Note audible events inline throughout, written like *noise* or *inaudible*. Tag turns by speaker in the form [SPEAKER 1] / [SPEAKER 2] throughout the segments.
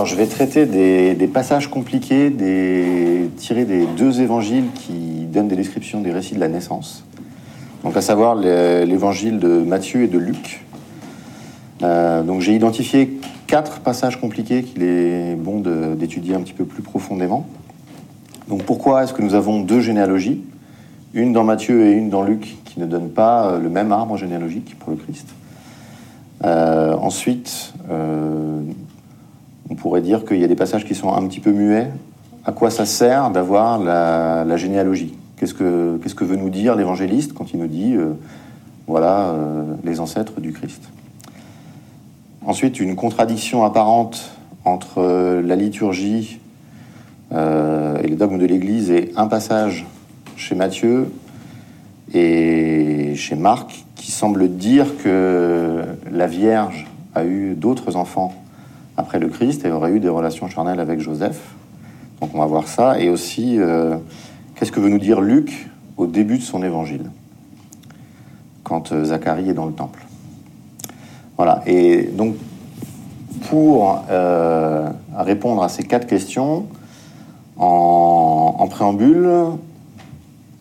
[SPEAKER 1] Alors, je vais traiter des, passages compliqués tirés des deux évangiles qui donnent des descriptions des récits de la naissance. Donc, à savoir l'évangile de Matthieu et de Luc. Euh, donc, j'ai identifié quatre passages compliqués qu'il est bon d'étudier un petit peu plus profondément. Donc, pourquoi est-ce que nous avons deux généalogies? Une dans Matthieu et une dans Luc qui ne donnent pas le même arbre généalogique pour le Christ. Euh, ensuite, euh, on pourrait dire qu'il y a des passages qui sont un petit peu muets. À quoi ça sert d'avoir la, généalogie Qu'est-ce que, veut nous dire l'évangéliste quand il nous dit, euh, voilà, euh, les ancêtres du Christ Ensuite, une contradiction apparente entre euh, la liturgie et les dogmes de l'Église et un passage chez Matthieu et chez Marc qui semble dire que la Vierge a eu d'autres enfants après le Christ et aurait eu des relations charnelles avec Joseph. Donc on va voir ça. Et aussi, euh, qu'est-ce que veut nous dire Luc au début de son évangile, quand euh, Zacharie est dans le temple? Voilà. Et donc, pour euh, répondre à ces quatre questions, en, en préambule,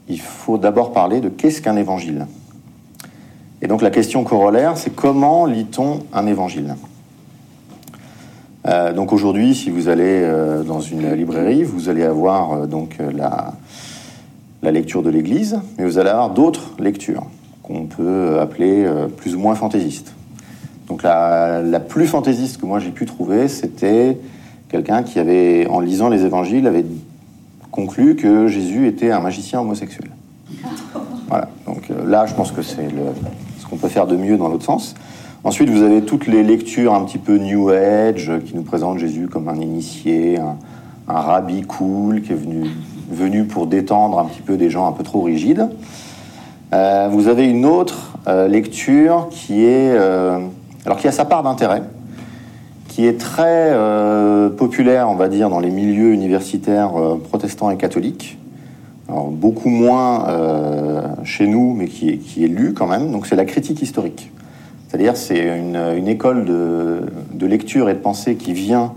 [SPEAKER 1] il faut d'abord parler de qu'est-ce qu'un évangile. Et donc la question corollaire, c'est comment lit-on un évangile? Euh, donc aujourd'hui, si vous allez euh, dans une librairie, vous allez avoir euh, donc la, la, lecture de l'Église, mais vous allez avoir d'autres lectures qu'on peut appeler plus ou moins fantaisistes. Donc la, la plus fantaisiste que moi j'ai pu trouver, c'était quelqu'un qui avait, en lisant les Évangiles, avait conclu que Jésus était un magicien homosexuel. *laughs* Voilà. Donc là, je pense que c'est ce qu'on peut faire de mieux dans l'autre sens. Ensuite, vous avez toutes les lectures un petit peu New Age qui nous présentent Jésus comme un initié, un, rabbi cool qui est venu, venu, pour détendre un petit peu des gens un peu trop rigides. Euh, vous avez une autre euh, lecture qui est, euh, alors qui a sa part d'intérêt, qui est très populaire, on va dire, dans les milieux universitaires protestants et catholiques. Alors, beaucoup moins chez nous, mais qui est, qui est lu quand même. Donc, c'est la critique historique. C'est-à-dire c'est une, école de, lecture et de pensée qui vient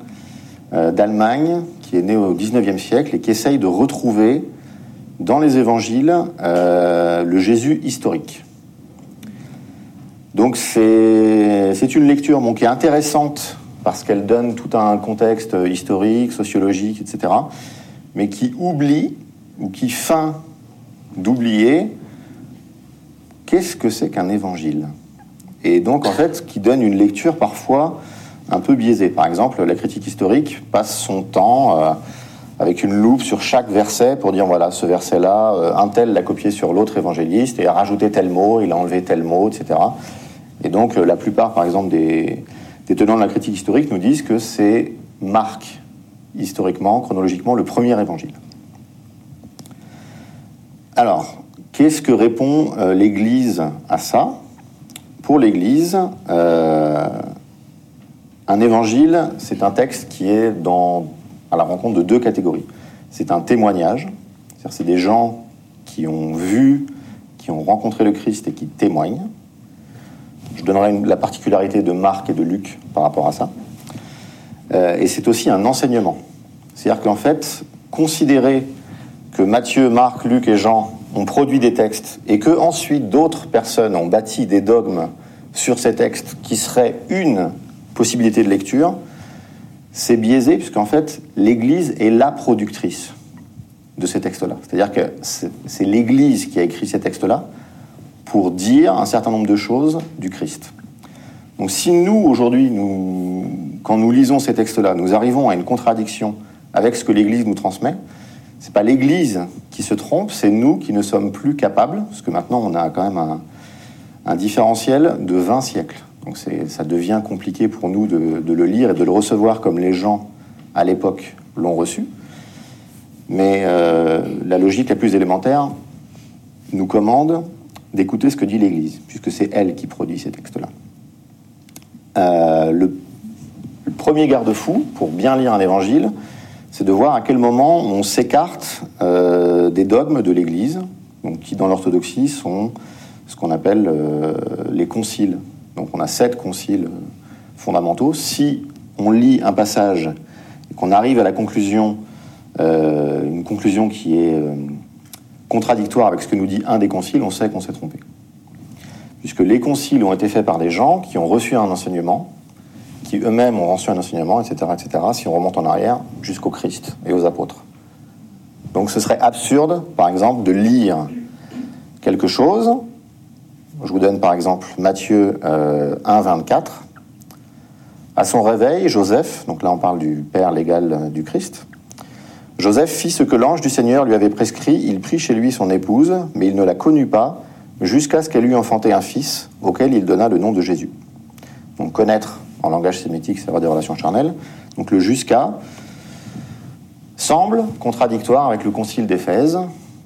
[SPEAKER 1] euh, d'Allemagne, qui est née au XIXe siècle et qui essaye de retrouver dans les évangiles euh, le Jésus historique. Donc c'est une lecture qui est intéressante parce qu'elle donne tout un contexte historique, sociologique, etc., mais qui oublie ou qui feint d'oublier qu'est-ce que c'est qu'un évangile et donc en fait qui donne une lecture parfois un peu biaisée. Par exemple, la critique historique passe son temps euh, avec une loupe sur chaque verset pour dire voilà, ce verset-là, euh, un tel l'a copié sur l'autre évangéliste et a rajouté tel mot, il a enlevé tel mot, etc. Et donc euh, la plupart, par exemple, des, des, tenants de la critique historique nous disent que c'est Marc, historiquement, chronologiquement, le premier évangile. Alors, qu'est-ce que répond l'Église à ça? Pour l'Église, euh, un évangile, c'est un texte qui est dans, à la rencontre de deux catégories. C'est un témoignage, c'est-à-dire c'est des gens qui ont vu, qui ont rencontré le Christ et qui témoignent. Je donnerai la particularité de Marc et de Luc par rapport à ça. Euh, et c'est aussi un enseignement. C'est-à-dire qu'en fait, considérer que Matthieu, Marc, Luc et Jean ont produit des textes et que ensuite d'autres personnes ont bâti des dogmes sur ces textes qui seraient une possibilité de lecture, c'est biaisé puisqu'en fait l'Église est la productrice de ces textes-là. C'est-à-dire que c'est l'Église qui a écrit ces textes-là pour dire un certain nombre de choses du Christ. Donc si nous, aujourd'hui, quand nous lisons ces textes-là, nous arrivons à une contradiction avec ce que l'Église nous transmet, c'est pas l'Église qui se trompe, c'est nous qui ne sommes plus capables, parce que maintenant on a quand même un, différentiel de 20 siècles. Donc ça devient compliqué pour nous de, le lire et de le recevoir comme les gens à l'époque l'ont reçu. Mais euh, la logique la plus élémentaire nous commande d'écouter ce que dit l'Église, puisque c'est elle qui produit ces textes-là. Euh, le, le, premier garde-fou pour bien lire un évangile, c'est de voir à quel moment on s'écarte euh, des dogmes de l'Église, donc qui dans l'orthodoxie sont ce qu'on appelle euh, les conciles. Donc on a sept conciles fondamentaux. Si on lit un passage et qu'on arrive à la conclusion, euh, une conclusion qui est euh, contradictoire avec ce que nous dit un des conciles, on sait qu'on s'est trompé. Puisque les conciles ont été faits par des gens qui ont reçu un enseignement, eux-mêmes ont reçu un enseignement, etc., etc., si on remonte en arrière, jusqu'au Christ et aux apôtres. Donc ce serait absurde, par exemple, de lire quelque chose. Je vous donne par exemple Matthieu 1, 24. À son réveil, Joseph, donc là on parle du père légal du Christ, Joseph fit ce que l'ange du Seigneur lui avait prescrit, il prit chez lui son épouse, mais il ne la connut pas, jusqu'à ce qu'elle eût enfanté un fils, auquel il donna le nom de Jésus. Donc connaître en langage sémitique, ça va des relations charnelles. Donc le jusqu'à semble contradictoire avec le concile d'Éphèse,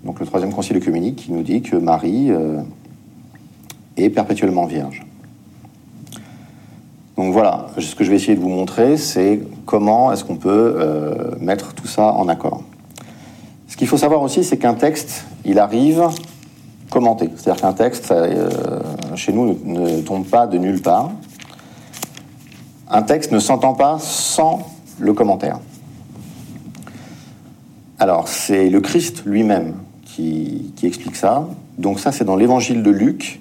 [SPEAKER 1] donc le troisième concile œcuménique, qui nous dit que Marie euh, est perpétuellement vierge. Donc voilà, ce que je vais essayer de vous montrer, c'est comment est-ce qu'on peut euh, mettre tout ça en accord. Ce qu'il faut savoir aussi, c'est qu'un texte, il arrive commenté. C'est-à-dire qu'un texte, euh, chez nous, ne, tombe pas de nulle part. Un texte ne s'entend pas sans le commentaire. Alors, c'est le Christ lui-même qui, explique ça. Donc ça, c'est dans l'évangile de Luc,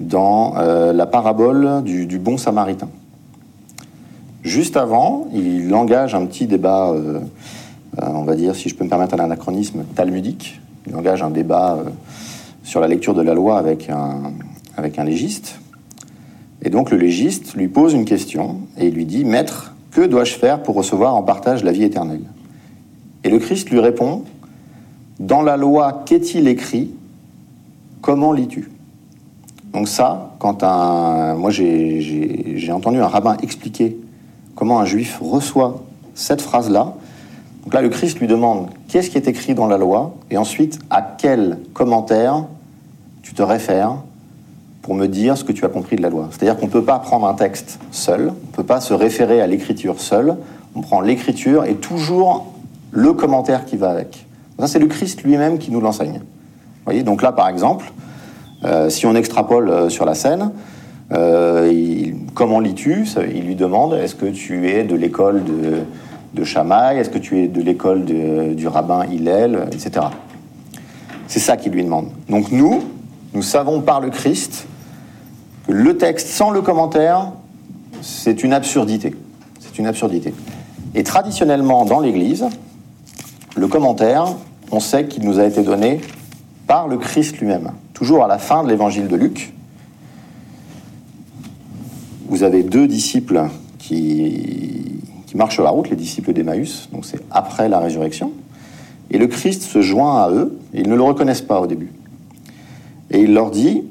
[SPEAKER 1] dans euh, la parabole du bon samaritain. Juste avant, il engage un petit débat, euh, euh, on va dire, si je peux me permettre un anachronisme, talmudique. Il engage un débat sur la lecture de la loi avec un légiste. Et donc le légiste lui pose une question et lui dit Maître, que dois-je faire pour recevoir en partage la vie éternelle? Et le Christ lui répond Dans la loi, qu'est-il écrit? Comment lis-tu? Donc, ça, quand un. Moi, j'ai entendu un rabbin expliquer comment un juif reçoit cette phrase-là. Donc là, le Christ lui demande qu'est-ce qui est écrit dans la loi, et ensuite à quel commentaire tu te réfères? Pour me dire ce que tu as compris de la loi. C'est-à-dire qu'on ne peut pas prendre un texte seul, on ne peut pas se référer à l'écriture seule, on prend l'écriture et toujours le commentaire qui va avec. Ça, c'est le Christ lui-même qui nous l'enseigne. voyez, donc là, par exemple, euh, si on extrapole euh, sur la scène, euh, comment lis-tu? Il lui demande est-ce que tu es de l'école de, de Shammai Est-ce que tu es de l'école du rabbin Hillel? Etc. C'est ça qu'il lui demande. Donc nous, nous savons par le Christ le texte sans le commentaire, c'est une absurdité. C'est une absurdité. Et traditionnellement, dans l'Église, le commentaire, on sait qu'il nous a été donné par le Christ lui-même. Toujours à la fin de l'évangile de Luc, vous avez deux disciples qui, qui marchent la route, les disciples d'Emmaüs, donc c'est après la résurrection. Et le Christ se joint à eux, et ils ne le reconnaissent pas au début. Et il leur dit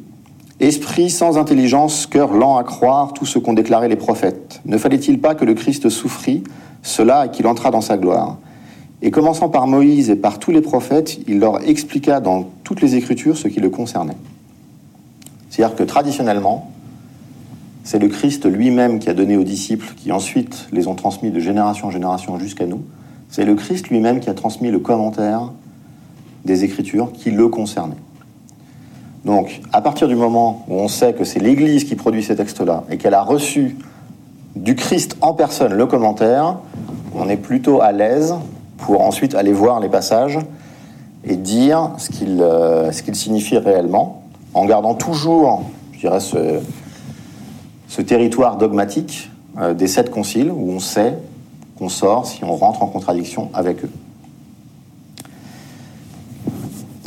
[SPEAKER 1] Esprit sans intelligence, cœur lent à croire tout ce qu'ont déclaré les prophètes. Ne fallait-il pas que le Christ souffrit cela et qu'il entra dans sa gloire? Et commençant par Moïse et par tous les prophètes, il leur expliqua dans toutes les Écritures ce qui le concernait. C'est-à-dire que traditionnellement, c'est le Christ lui-même qui a donné aux disciples, qui ensuite les ont transmis de génération en génération jusqu'à nous. C'est le Christ lui-même qui a transmis le commentaire des Écritures qui le concernait. Donc, à partir du moment où on sait que c'est l'Église qui produit ces textes-là et qu'elle a reçu du Christ en personne le commentaire, on est plutôt à l'aise pour ensuite aller voir les passages et dire ce qu'il euh, signifie réellement, en gardant toujours, je dirais, ce, ce territoire dogmatique euh, des sept conciles où on sait qu'on sort si on rentre en contradiction avec eux.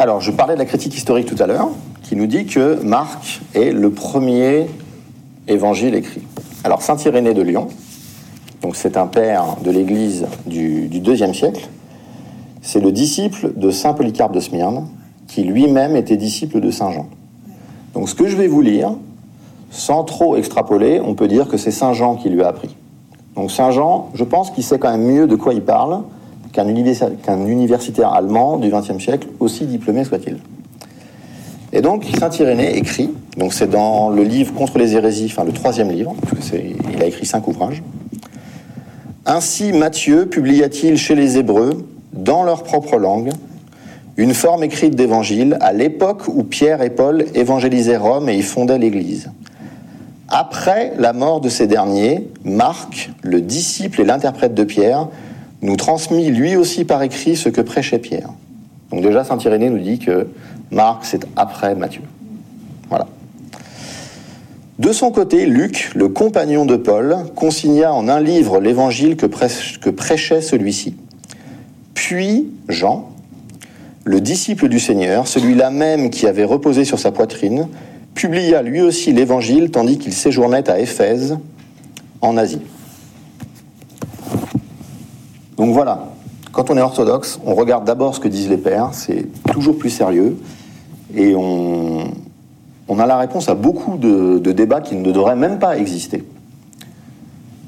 [SPEAKER 1] Alors, je parlais de la critique historique tout à l'heure, qui nous dit que Marc est le premier évangile écrit. Alors, saint Irénée de Lyon, donc c'est un père de l'Église du, du IIe siècle, c'est le disciple de saint Polycarpe de Smyrne, qui lui-même était disciple de saint Jean. Donc, ce que je vais vous lire, sans trop extrapoler, on peut dire que c'est Saint Jean qui lui a appris. Donc Saint Jean, je pense qu'il sait quand même mieux de quoi il parle qu'un universitaire allemand du XXe siècle, aussi diplômé soit-il. Et donc Saint Irénée écrit, donc c'est dans le livre Contre les hérésies, enfin le troisième livre, il a écrit cinq ouvrages. Ainsi Matthieu publia-t-il chez les Hébreux, dans leur propre langue, une forme écrite d'évangile à l'époque où Pierre et Paul évangélisaient Rome et y fondaient l'Église. Après la mort de ces derniers, Marc, le disciple et l'interprète de Pierre, nous transmit lui aussi par écrit ce que prêchait Pierre. Donc déjà, Saint Irénée nous dit que Marc, c'est après Matthieu. Voilà. De son côté, Luc, le compagnon de Paul, consigna en un livre l'évangile que, que prêchait celui-ci. Puis Jean, le disciple du Seigneur, celui-là même qui avait reposé sur sa poitrine, publia lui aussi l'évangile tandis qu'il séjournait à Éphèse, en Asie. Donc voilà, quand on est orthodoxe, on regarde d'abord ce que disent les pères, c'est toujours plus sérieux, et on, a la réponse à beaucoup de, débats qui ne devraient même pas exister.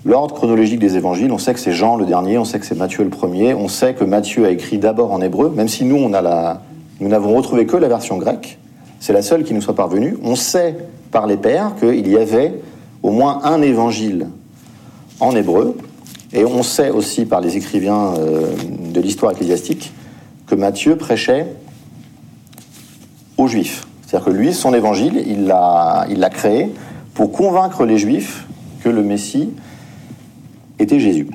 [SPEAKER 1] L'ordre chronologique des évangiles, on sait que c'est Jean le dernier, on sait que c'est Matthieu le premier, on sait que Matthieu a écrit d'abord en hébreu, même si nous, nous n'avons retrouvé que la version grecque, c'est la seule qui nous soit parvenue. On sait par les pères qu'il y avait au moins un évangile en hébreu, et on sait aussi par les écrivains euh, de l'histoire ecclésiastique que Matthieu prêchait aux Juifs. C'est-à-dire que lui, son évangile, il l'a il créé pour convaincre les Juifs que le Messie était Jésus.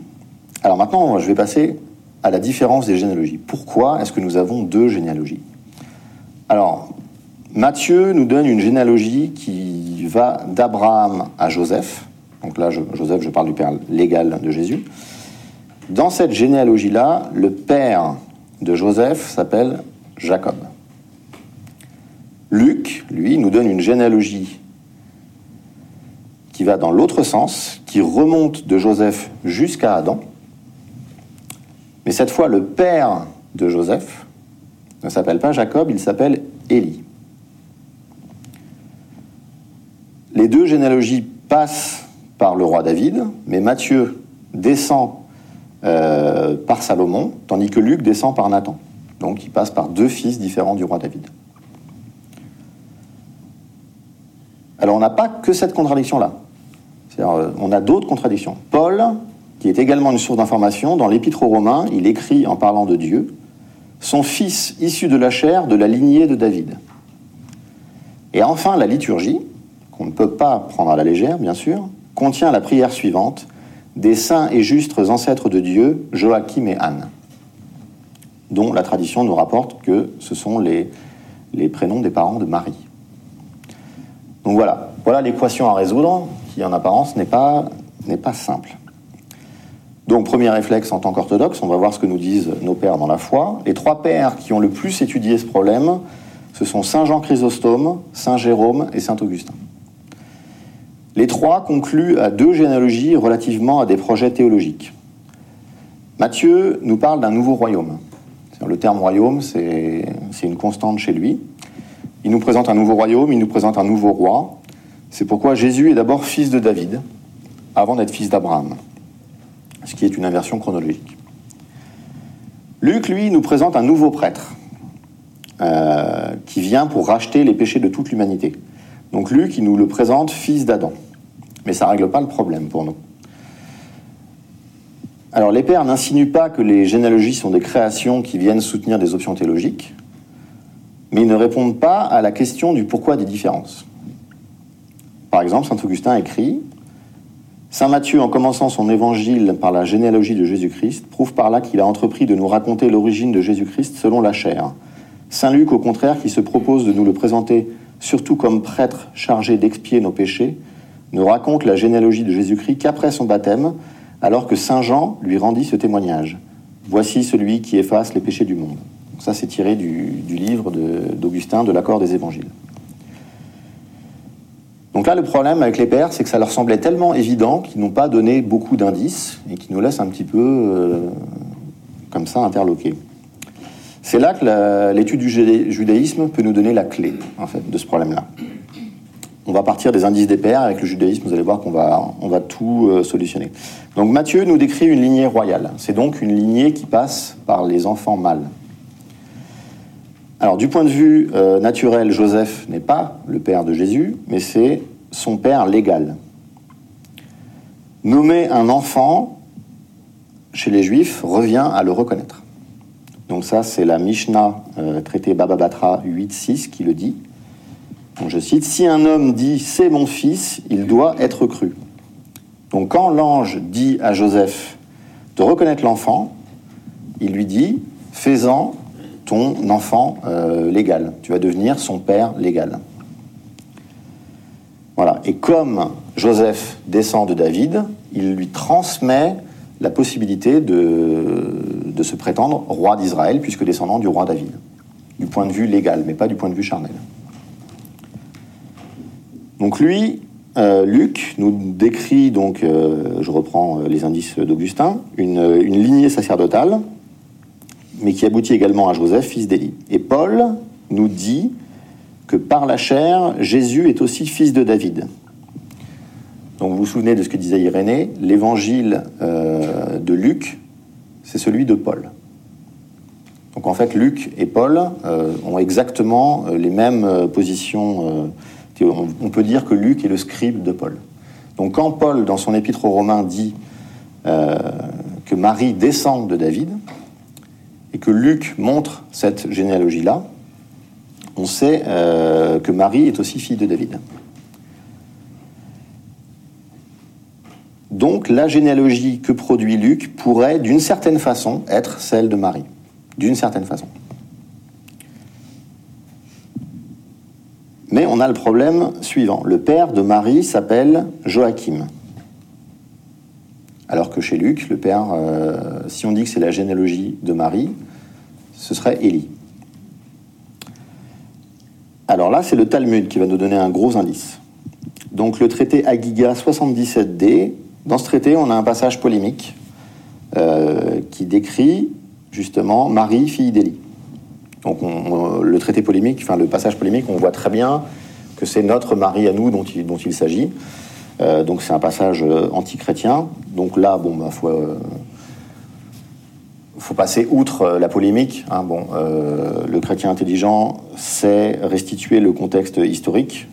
[SPEAKER 1] Alors maintenant, je vais passer à la différence des généalogies. Pourquoi est-ce que nous avons deux généalogies? Alors, Matthieu nous donne une généalogie qui va d'Abraham à Joseph, donc là, Joseph, je parle du père légal de Jésus. Dans cette généalogie-là, le père de Joseph s'appelle Jacob. Luc, lui, nous donne une généalogie qui va dans l'autre sens, qui remonte de Joseph jusqu'à Adam. Mais cette fois, le père de Joseph ne s'appelle pas Jacob, il s'appelle Élie. Les deux généalogies passent par le roi David, mais Matthieu descend euh, par Salomon, tandis que Luc descend par Nathan. Donc il passe par deux fils différents du roi David. Alors on n'a pas que cette contradiction-là. Euh, on a d'autres contradictions. Paul, qui est également une source d'information, dans l'Épître aux Romains, il écrit en parlant de Dieu, son fils issu de la chair de la lignée de David. Et enfin, la liturgie, qu'on ne peut pas prendre à la légère, bien sûr, contient la prière suivante des saints et justes ancêtres de Dieu, Joachim et Anne, dont la tradition nous rapporte que ce sont les, prénoms des parents de Marie. Donc voilà, voilà l'équation à résoudre, qui en apparence n'est pas, n'est pas simple. Donc premier réflexe en tant qu'orthodoxe, on va voir ce que nous disent nos pères dans la foi. Les trois pères qui ont le plus étudié ce problème, ce sont Saint Jean Chrysostome, Saint Jérôme et Saint Augustin. Les trois concluent à deux généalogies relativement à des projets théologiques. Matthieu nous parle d'un nouveau royaume. Le terme royaume, c'est une constante chez lui. Il nous présente un nouveau royaume, il nous présente un nouveau roi. C'est pourquoi Jésus est d'abord fils de David, avant d'être fils d'Abraham, ce qui est une inversion chronologique. Luc, lui, nous présente un nouveau prêtre euh, qui vient pour racheter les péchés de toute l'humanité. Donc Luc, il nous le présente fils d'Adam. Mais ça ne règle pas le problème pour nous. Alors les pères n'insinuent pas que les généalogies sont des créations qui viennent soutenir des options théologiques, mais ils ne répondent pas à la question du pourquoi des différences. Par exemple, Saint Augustin écrit Saint Matthieu, en commençant son évangile par la généalogie de Jésus-Christ, prouve par là qu'il a entrepris de nous raconter l'origine de Jésus-Christ selon la chair. Saint Luc, au contraire, qui se propose de nous le présenter surtout comme prêtre chargé d'expier nos péchés, ne raconte la généalogie de Jésus-Christ qu'après son baptême, alors que Saint Jean lui rendit ce témoignage. Voici celui qui efface les péchés du monde. Ça, c'est tiré du, livre d'Augustin de, l'accord des évangiles. Donc là, le problème avec les pères, c'est que ça leur semblait tellement évident qu'ils n'ont pas donné beaucoup d'indices et qui nous laissent un petit peu euh, comme ça interloqués. C'est là que l'étude du judaïsme peut nous donner la clé, en fait, de ce problème-là. On va partir des indices des pères. Avec le judaïsme, vous allez voir qu'on va, tout euh, solutionner. Donc Matthieu nous décrit une lignée royale. C'est donc une lignée qui passe par les enfants mâles. Alors du point de vue euh, naturel, Joseph n'est pas le père de Jésus, mais c'est son père légal. Nommer un enfant chez les Juifs revient à le reconnaître. Donc ça, c'est la Mishnah euh, traité Baba Batra 8.6 qui le dit. Je cite, Si un homme dit ⁇ C'est mon fils ⁇ il doit être cru. Donc quand l'ange dit à Joseph de reconnaître l'enfant, il lui dit Fais-en ton enfant euh, légal. Tu vas devenir son père légal. Voilà. Et comme Joseph descend de David, il lui transmet la possibilité de, de se prétendre roi d'Israël, puisque descendant du roi David, du point de vue légal, mais pas du point de vue charnel. Donc lui, euh, Luc nous décrit, donc, euh, je reprends euh, les indices d'Augustin, une, lignée sacerdotale, mais qui aboutit également à Joseph, fils d'Élie. Et Paul nous dit que par la chair, Jésus est aussi fils de David. Donc vous vous souvenez de ce que disait Irénée, l'évangile de Luc, c'est celui de Paul. Donc en fait, Luc et Paul euh, ont exactement euh, les mêmes euh, positions. On, on, peut dire que Luc est le scribe de Paul. Donc quand Paul, dans son épître aux Romains, dit que Marie descend de David, et que Luc montre cette généalogie-là, on sait que Marie est aussi fille de David. Donc la généalogie que produit Luc pourrait, d'une certaine façon, être celle de Marie. D'une certaine façon. Mais on a le problème suivant. Le père de Marie s'appelle Joachim. Alors que chez Luc, le père, euh, si on dit que c'est la généalogie de Marie, ce serait Élie. Alors là, c'est le Talmud qui va nous donner un gros indice. Donc le traité Agiga 77d dans ce traité, on a un passage polémique euh, qui décrit justement Marie, fille d'Élie. Donc on, le traité polémique, enfin le passage polémique, on voit très bien que c'est notre Marie à nous dont il, s'agit. Euh, donc c'est un passage euh, anti-chrétien. Donc là, bon, bah, faut, passer outre la polémique. Hein, le chrétien intelligent sait restituer le contexte historique.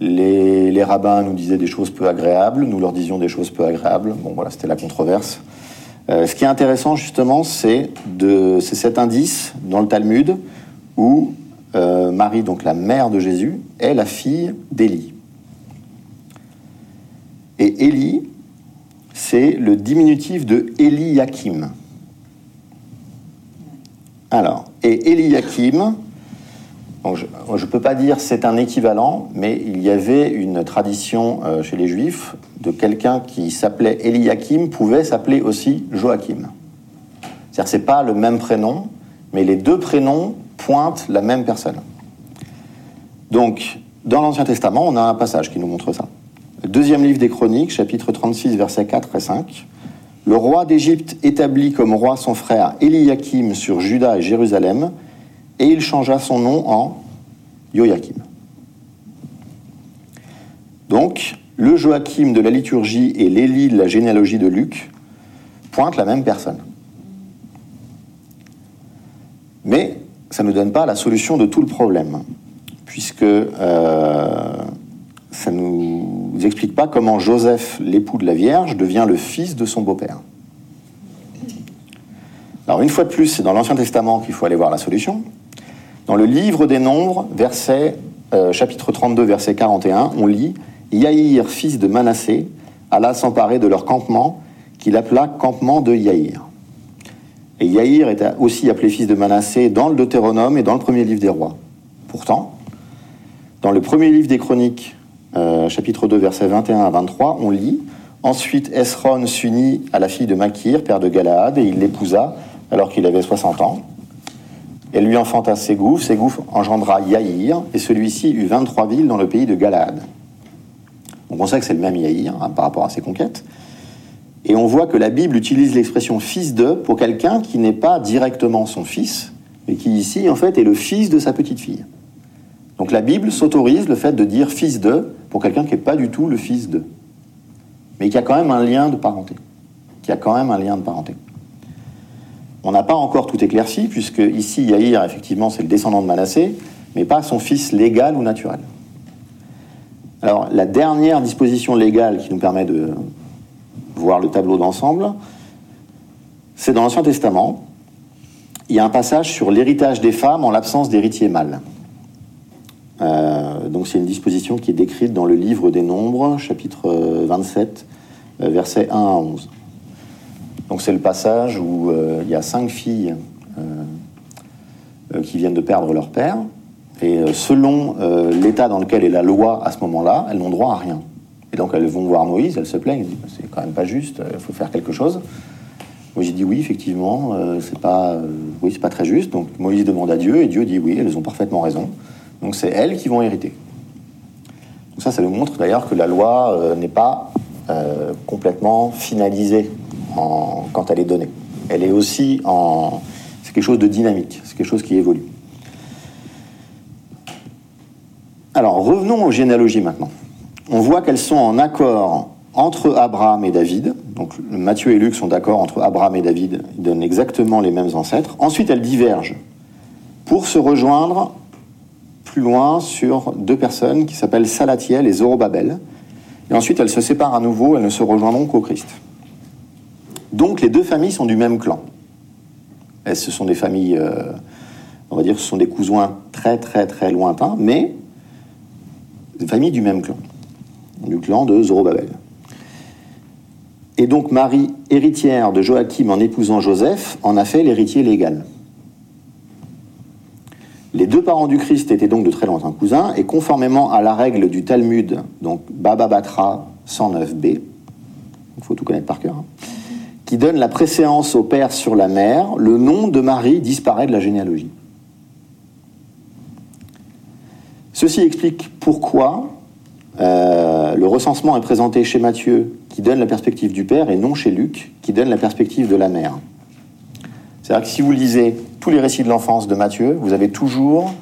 [SPEAKER 1] Les, rabbins nous disaient des choses peu agréables, nous leur disions des choses peu agréables. Bon, voilà, c'était la controverse. Euh, ce qui est intéressant, justement, c'est cet indice dans le Talmud où euh, Marie, donc la mère de Jésus, est la fille d'Élie. Et Élie, c'est le diminutif de Eliakim. Alors, et Eliakim, Je ne peux pas dire c'est un équivalent, mais il y avait une tradition euh, chez les Juifs de quelqu'un qui s'appelait Eliakim pouvait s'appeler aussi Joachim. C'est-à-dire c'est pas le même prénom, mais les deux prénoms pointent la même personne. Donc, dans l'Ancien Testament, on a un passage qui nous montre ça. Le deuxième livre des Chroniques, chapitre 36, versets 4 et 5. Le roi d'Égypte établit comme roi son frère Eliakim sur Juda et Jérusalem, et il changea son nom en Joachim. Donc, le Joachim de la liturgie et l'Élie de la généalogie de Luc pointent la même personne. Mais ça ne donne pas la solution de tout le problème, puisque euh, ça ne nous explique pas comment Joseph, l'époux de la Vierge, devient le fils de son beau-père. Alors une fois de plus, c'est dans l'Ancien Testament qu'il faut aller voir la solution. Dans le livre des Nombres, verset, euh, chapitre 32, verset 41, on lit Yaïr, fils de Manassé, alla s'emparer de leur campement, qu'il appela campement de Yaïr. Et Yaïr était aussi appelé fils de Manassé dans le Deutéronome et dans le premier livre des rois. Pourtant, dans le premier livre des Chroniques, euh, chapitre 2, verset 21 à 23, on lit Ensuite, Esron s'unit à la fille de Makir, père de Galaad, et il l'épousa alors qu'il avait 60 ans. Elle lui enfanta Ségouf, Ségouf engendra Yaïr, et celui-ci eut 23 villes dans le pays de Galaad. Donc on sait que c'est le même Yaïr hein, par rapport à ses conquêtes. Et on voit que la Bible utilise l'expression fils de pour quelqu'un qui n'est pas directement son fils, mais qui ici en fait est le fils de sa petite fille. Donc la Bible s'autorise le fait de dire fils de pour quelqu'un qui n'est pas du tout le fils de, mais qui a quand même un lien de parenté. Qui a quand même un lien de parenté. On n'a pas encore tout éclairci, puisque ici, Yaïr, effectivement, c'est le descendant de Manassé, mais pas son fils légal ou naturel. Alors, la dernière disposition légale qui nous permet de voir le tableau d'ensemble, c'est dans l'Ancien Testament. Il y a un passage sur l'héritage des femmes en l'absence d'héritier mâle. Euh, donc, c'est une disposition qui est décrite dans le livre des Nombres, chapitre 27, euh, versets 1 à 11. Donc c'est le passage où il y a cinq filles qui viennent de perdre leur père, et selon l'état dans lequel est la loi à ce moment-là, elles n'ont droit à rien. Et donc elles vont voir Moïse, elles se plaignent, c'est quand même pas juste, il faut faire quelque chose. Moïse dit oui, effectivement, euh, c'est pas, euh, oui, pas très juste. Donc Moïse demande à Dieu et Dieu dit oui, elles ont parfaitement raison. Donc c'est elles qui vont hériter. Donc ça, ça nous montre d'ailleurs que la loi euh, n'est pas complètement finalisée quand elle est donnée. Elle est aussi en, c'est quelque chose de dynamique, c'est quelque chose qui évolue. Alors revenons aux généalogies maintenant. On voit qu'elles sont en accord entre Abraham et David. Donc Matthieu et Luc sont d'accord entre Abraham et David, ils donnent exactement les mêmes ancêtres. Ensuite, elles divergent pour se rejoindre plus loin sur deux personnes qui s'appellent Salatiel et Zorobabel. Et ensuite, elles se séparent à nouveau, elles ne se rejoindront qu'au Christ. Donc les deux familles sont du même clan. Elles, ce sont des familles, euh, on va dire, ce sont des cousins très très très lointains, mais des familles du même clan, du clan de Zorobabel. Et donc Marie, héritière de Joachim en épousant Joseph, en a fait l'héritier légal. Les deux parents du Christ étaient donc de très lointains cousins, et conformément à la règle du Talmud, donc Baba Batra 109b, il faut tout connaître par cœur, hein, qui donne la préséance au père sur la mère, le nom de Marie disparaît de la généalogie. Ceci explique pourquoi euh, le recensement est présenté chez Matthieu, qui donne la perspective du père, et non chez Luc, qui donne la perspective de la mère. C'est-à-dire que si vous lisez tous les récits de l'enfance de Matthieu, vous avez toujours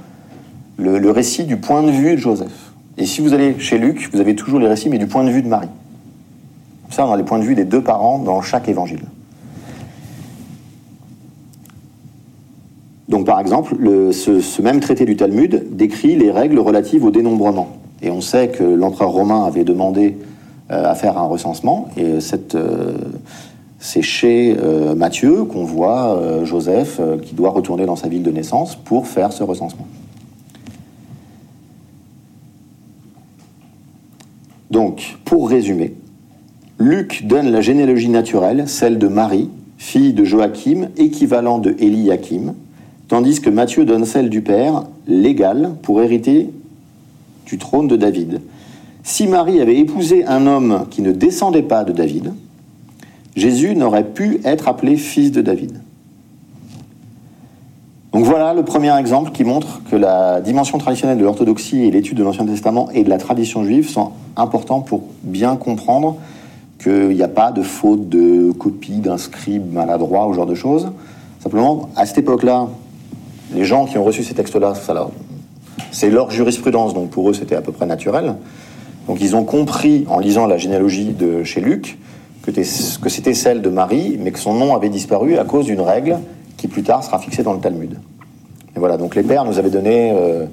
[SPEAKER 1] le, récit du point de vue de Joseph. Et si vous allez chez Luc, vous avez toujours les récits, mais du point de vue de Marie. Ça, on a les points de vue des deux parents dans chaque évangile. Donc, par exemple, ce même traité du Talmud décrit les règles relatives au dénombrement. Et on sait que l'empereur romain avait demandé euh, à faire un recensement, et euh, c'est chez euh, Matthieu qu'on voit Joseph qui doit retourner dans sa ville de naissance pour faire ce recensement. Donc, pour résumer, Luc donne la généalogie naturelle, celle de Marie, fille de Joachim, équivalent de Eliakim, tandis que Matthieu donne celle du père, légale, pour hériter du trône de David. Si Marie avait épousé un homme qui ne descendait pas de David, Jésus n'aurait pu être appelé fils de David. Donc voilà le premier exemple qui montre que la dimension traditionnelle de l'orthodoxie et l'étude de l'Ancien Testament et de la tradition juive sont importants pour bien comprendre qu'il n'y a pas de faute de copie d'un scribe maladroit ou ce genre de choses. Simplement, à cette époque-là, les gens qui ont reçu ces textes-là, c'est leur jurisprudence, donc pour eux c'était à peu près naturel. Donc ils ont compris en lisant la généalogie de chez Luc que, c'était celle de Marie, mais que son nom avait disparu à cause d'une règle qui plus tard sera fixée dans le Talmud. Et voilà, donc les pères nous avaient donné euh,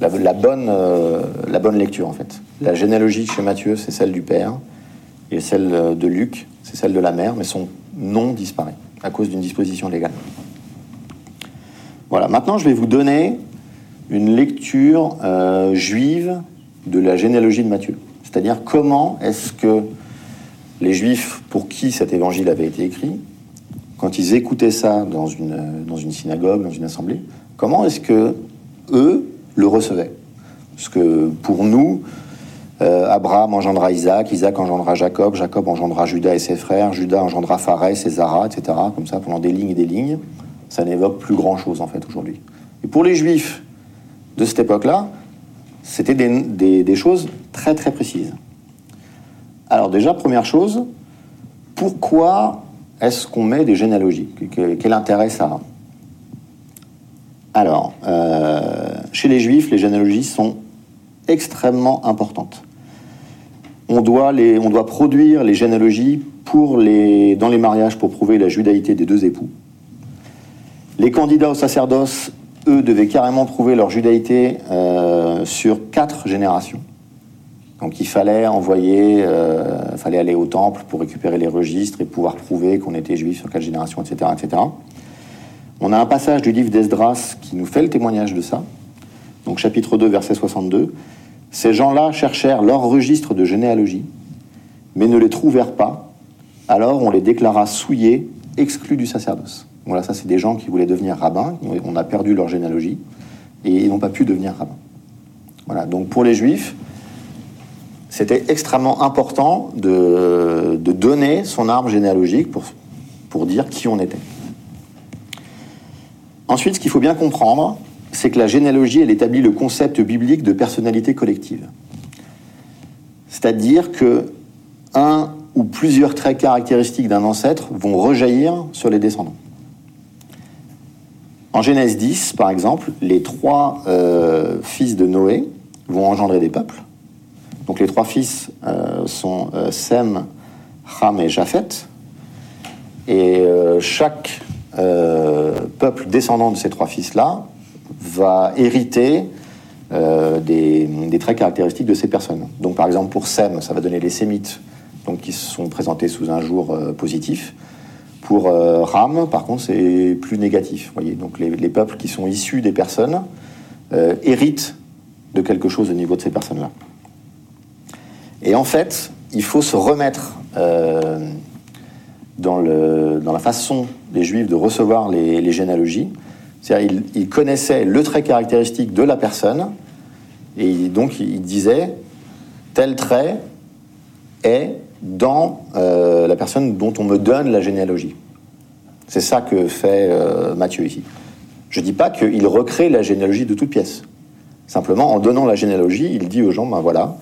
[SPEAKER 1] la, bonne, euh, la bonne lecture en fait. La généalogie chez Matthieu, c'est celle du père, et celle de Luc, c'est celle de la mère, mais son nom disparaît à cause d'une disposition légale. Voilà, maintenant je vais vous donner une lecture euh, juive de la généalogie de Matthieu. C'est-à-dire comment est-ce que les juifs pour qui cet évangile avait été écrit, quand ils écoutaient ça dans une, dans une synagogue, dans une assemblée, comment est-ce que eux le recevaient? Parce que pour nous, euh, Abraham engendra Isaac, Isaac engendra Jacob, Jacob engendra Judas et ses frères, Judas engendra Pharès et Zara, etc. Comme ça, pendant des lignes et des lignes. Ça n'évoque plus grand-chose en fait aujourd'hui. Et pour les juifs de cette époque-là, c'était des, choses très très précises. Alors déjà, première chose, pourquoi est-ce qu'on met des généalogies? Quel intérêt ça a? Alors, euh, chez les juifs, les généalogies sont extrêmement importantes. On doit, les, on doit produire les généalogies pour les, dans les mariages pour prouver la judaïté des deux époux. Les candidats au sacerdoce eux devaient carrément prouver leur judaïté euh, sur quatre générations. Donc il fallait envoyer, euh, fallait aller au temple pour récupérer les registres et pouvoir prouver qu'on était juif sur quatre générations, etc., etc. On a un passage du livre d'Esdras qui nous fait le témoignage de ça. Donc chapitre 2, verset 62. Ces gens-là cherchèrent leur registre de généalogie, mais ne les trouvèrent pas, alors on les déclara souillés, exclus du sacerdoce. Voilà, ça c'est des gens qui voulaient devenir rabbins, on a perdu leur généalogie, et ils n'ont pas pu devenir rabbins. Voilà, donc pour les juifs, c'était extrêmement important de, donner son arbre généalogique pour, pour dire qui on était. Ensuite, ce qu'il faut bien comprendre, c'est que la généalogie, elle établit le concept biblique de personnalité collective. C'est-à-dire que un ou plusieurs traits caractéristiques d'un ancêtre vont rejaillir sur les descendants. En Genèse 10, par exemple, les trois euh, fils de Noé vont engendrer des peuples. Donc les trois fils euh, sont euh, Sem, Ham et Japhet. Et chaque peuple descendant de ces trois fils-là va hériter des, des, traits caractéristiques de ces personnes. Donc par exemple pour Sem, ça va donner les Sémites, donc qui sont présentés sous un jour euh, positif. Pour euh, Ram, par contre, c'est plus négatif. Voyez, donc les, peuples qui sont issus des personnes euh, héritent de quelque chose au niveau de ces personnes-là. Et en fait, il faut se remettre dans, la façon des Juifs de recevoir les, généalogies. C'est-à-dire, ils, connaissaient le trait caractéristique de la personne, et donc ils disaient tel trait est dans euh, la personne dont on me donne la généalogie. C'est ça que fait euh, Matthieu ici. Je ne dis pas qu'il recrée la généalogie de toute pièce. Simplement, en donnant la généalogie, il dit aux gens, ben voilà,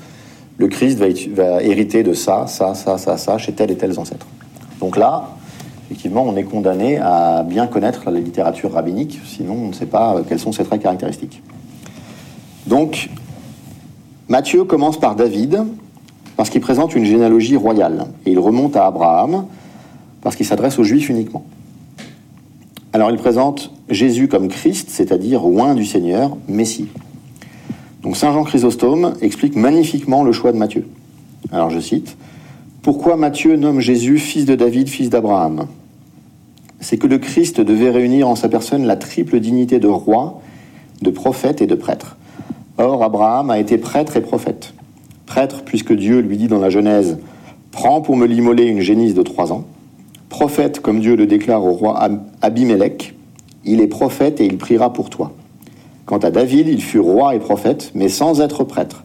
[SPEAKER 1] le Christ va, hériter de ça, ça, ça, ça, ça, chez tel et tels ancêtres. Donc là, effectivement, on est condamné à bien connaître la littérature rabbinique, sinon on ne sait pas euh, quels sont ses traits caractéristiques. Donc, Matthieu commence par David, parce qu'il présente une généalogie royale. Et il remonte à Abraham, parce qu'il s'adresse aux Juifs uniquement. Alors il présente Jésus comme Christ, c'est-à-dire oint du Seigneur, Messie. Donc Saint Jean Chrysostome explique magnifiquement le choix de Matthieu. Alors je cite Pourquoi Matthieu nomme Jésus fils de David, fils d'Abraham? C'est que le Christ devait réunir en sa personne la triple dignité de roi, de prophète et de prêtre. Or Abraham a été prêtre et prophète prêtre, puisque Dieu lui dit dans la Genèse Prends pour me l'immoler une génisse de trois ans. Prophète, comme Dieu le déclare au roi Abimelech Il est prophète et il priera pour toi. Quant à David, il fut roi et prophète, mais sans être prêtre.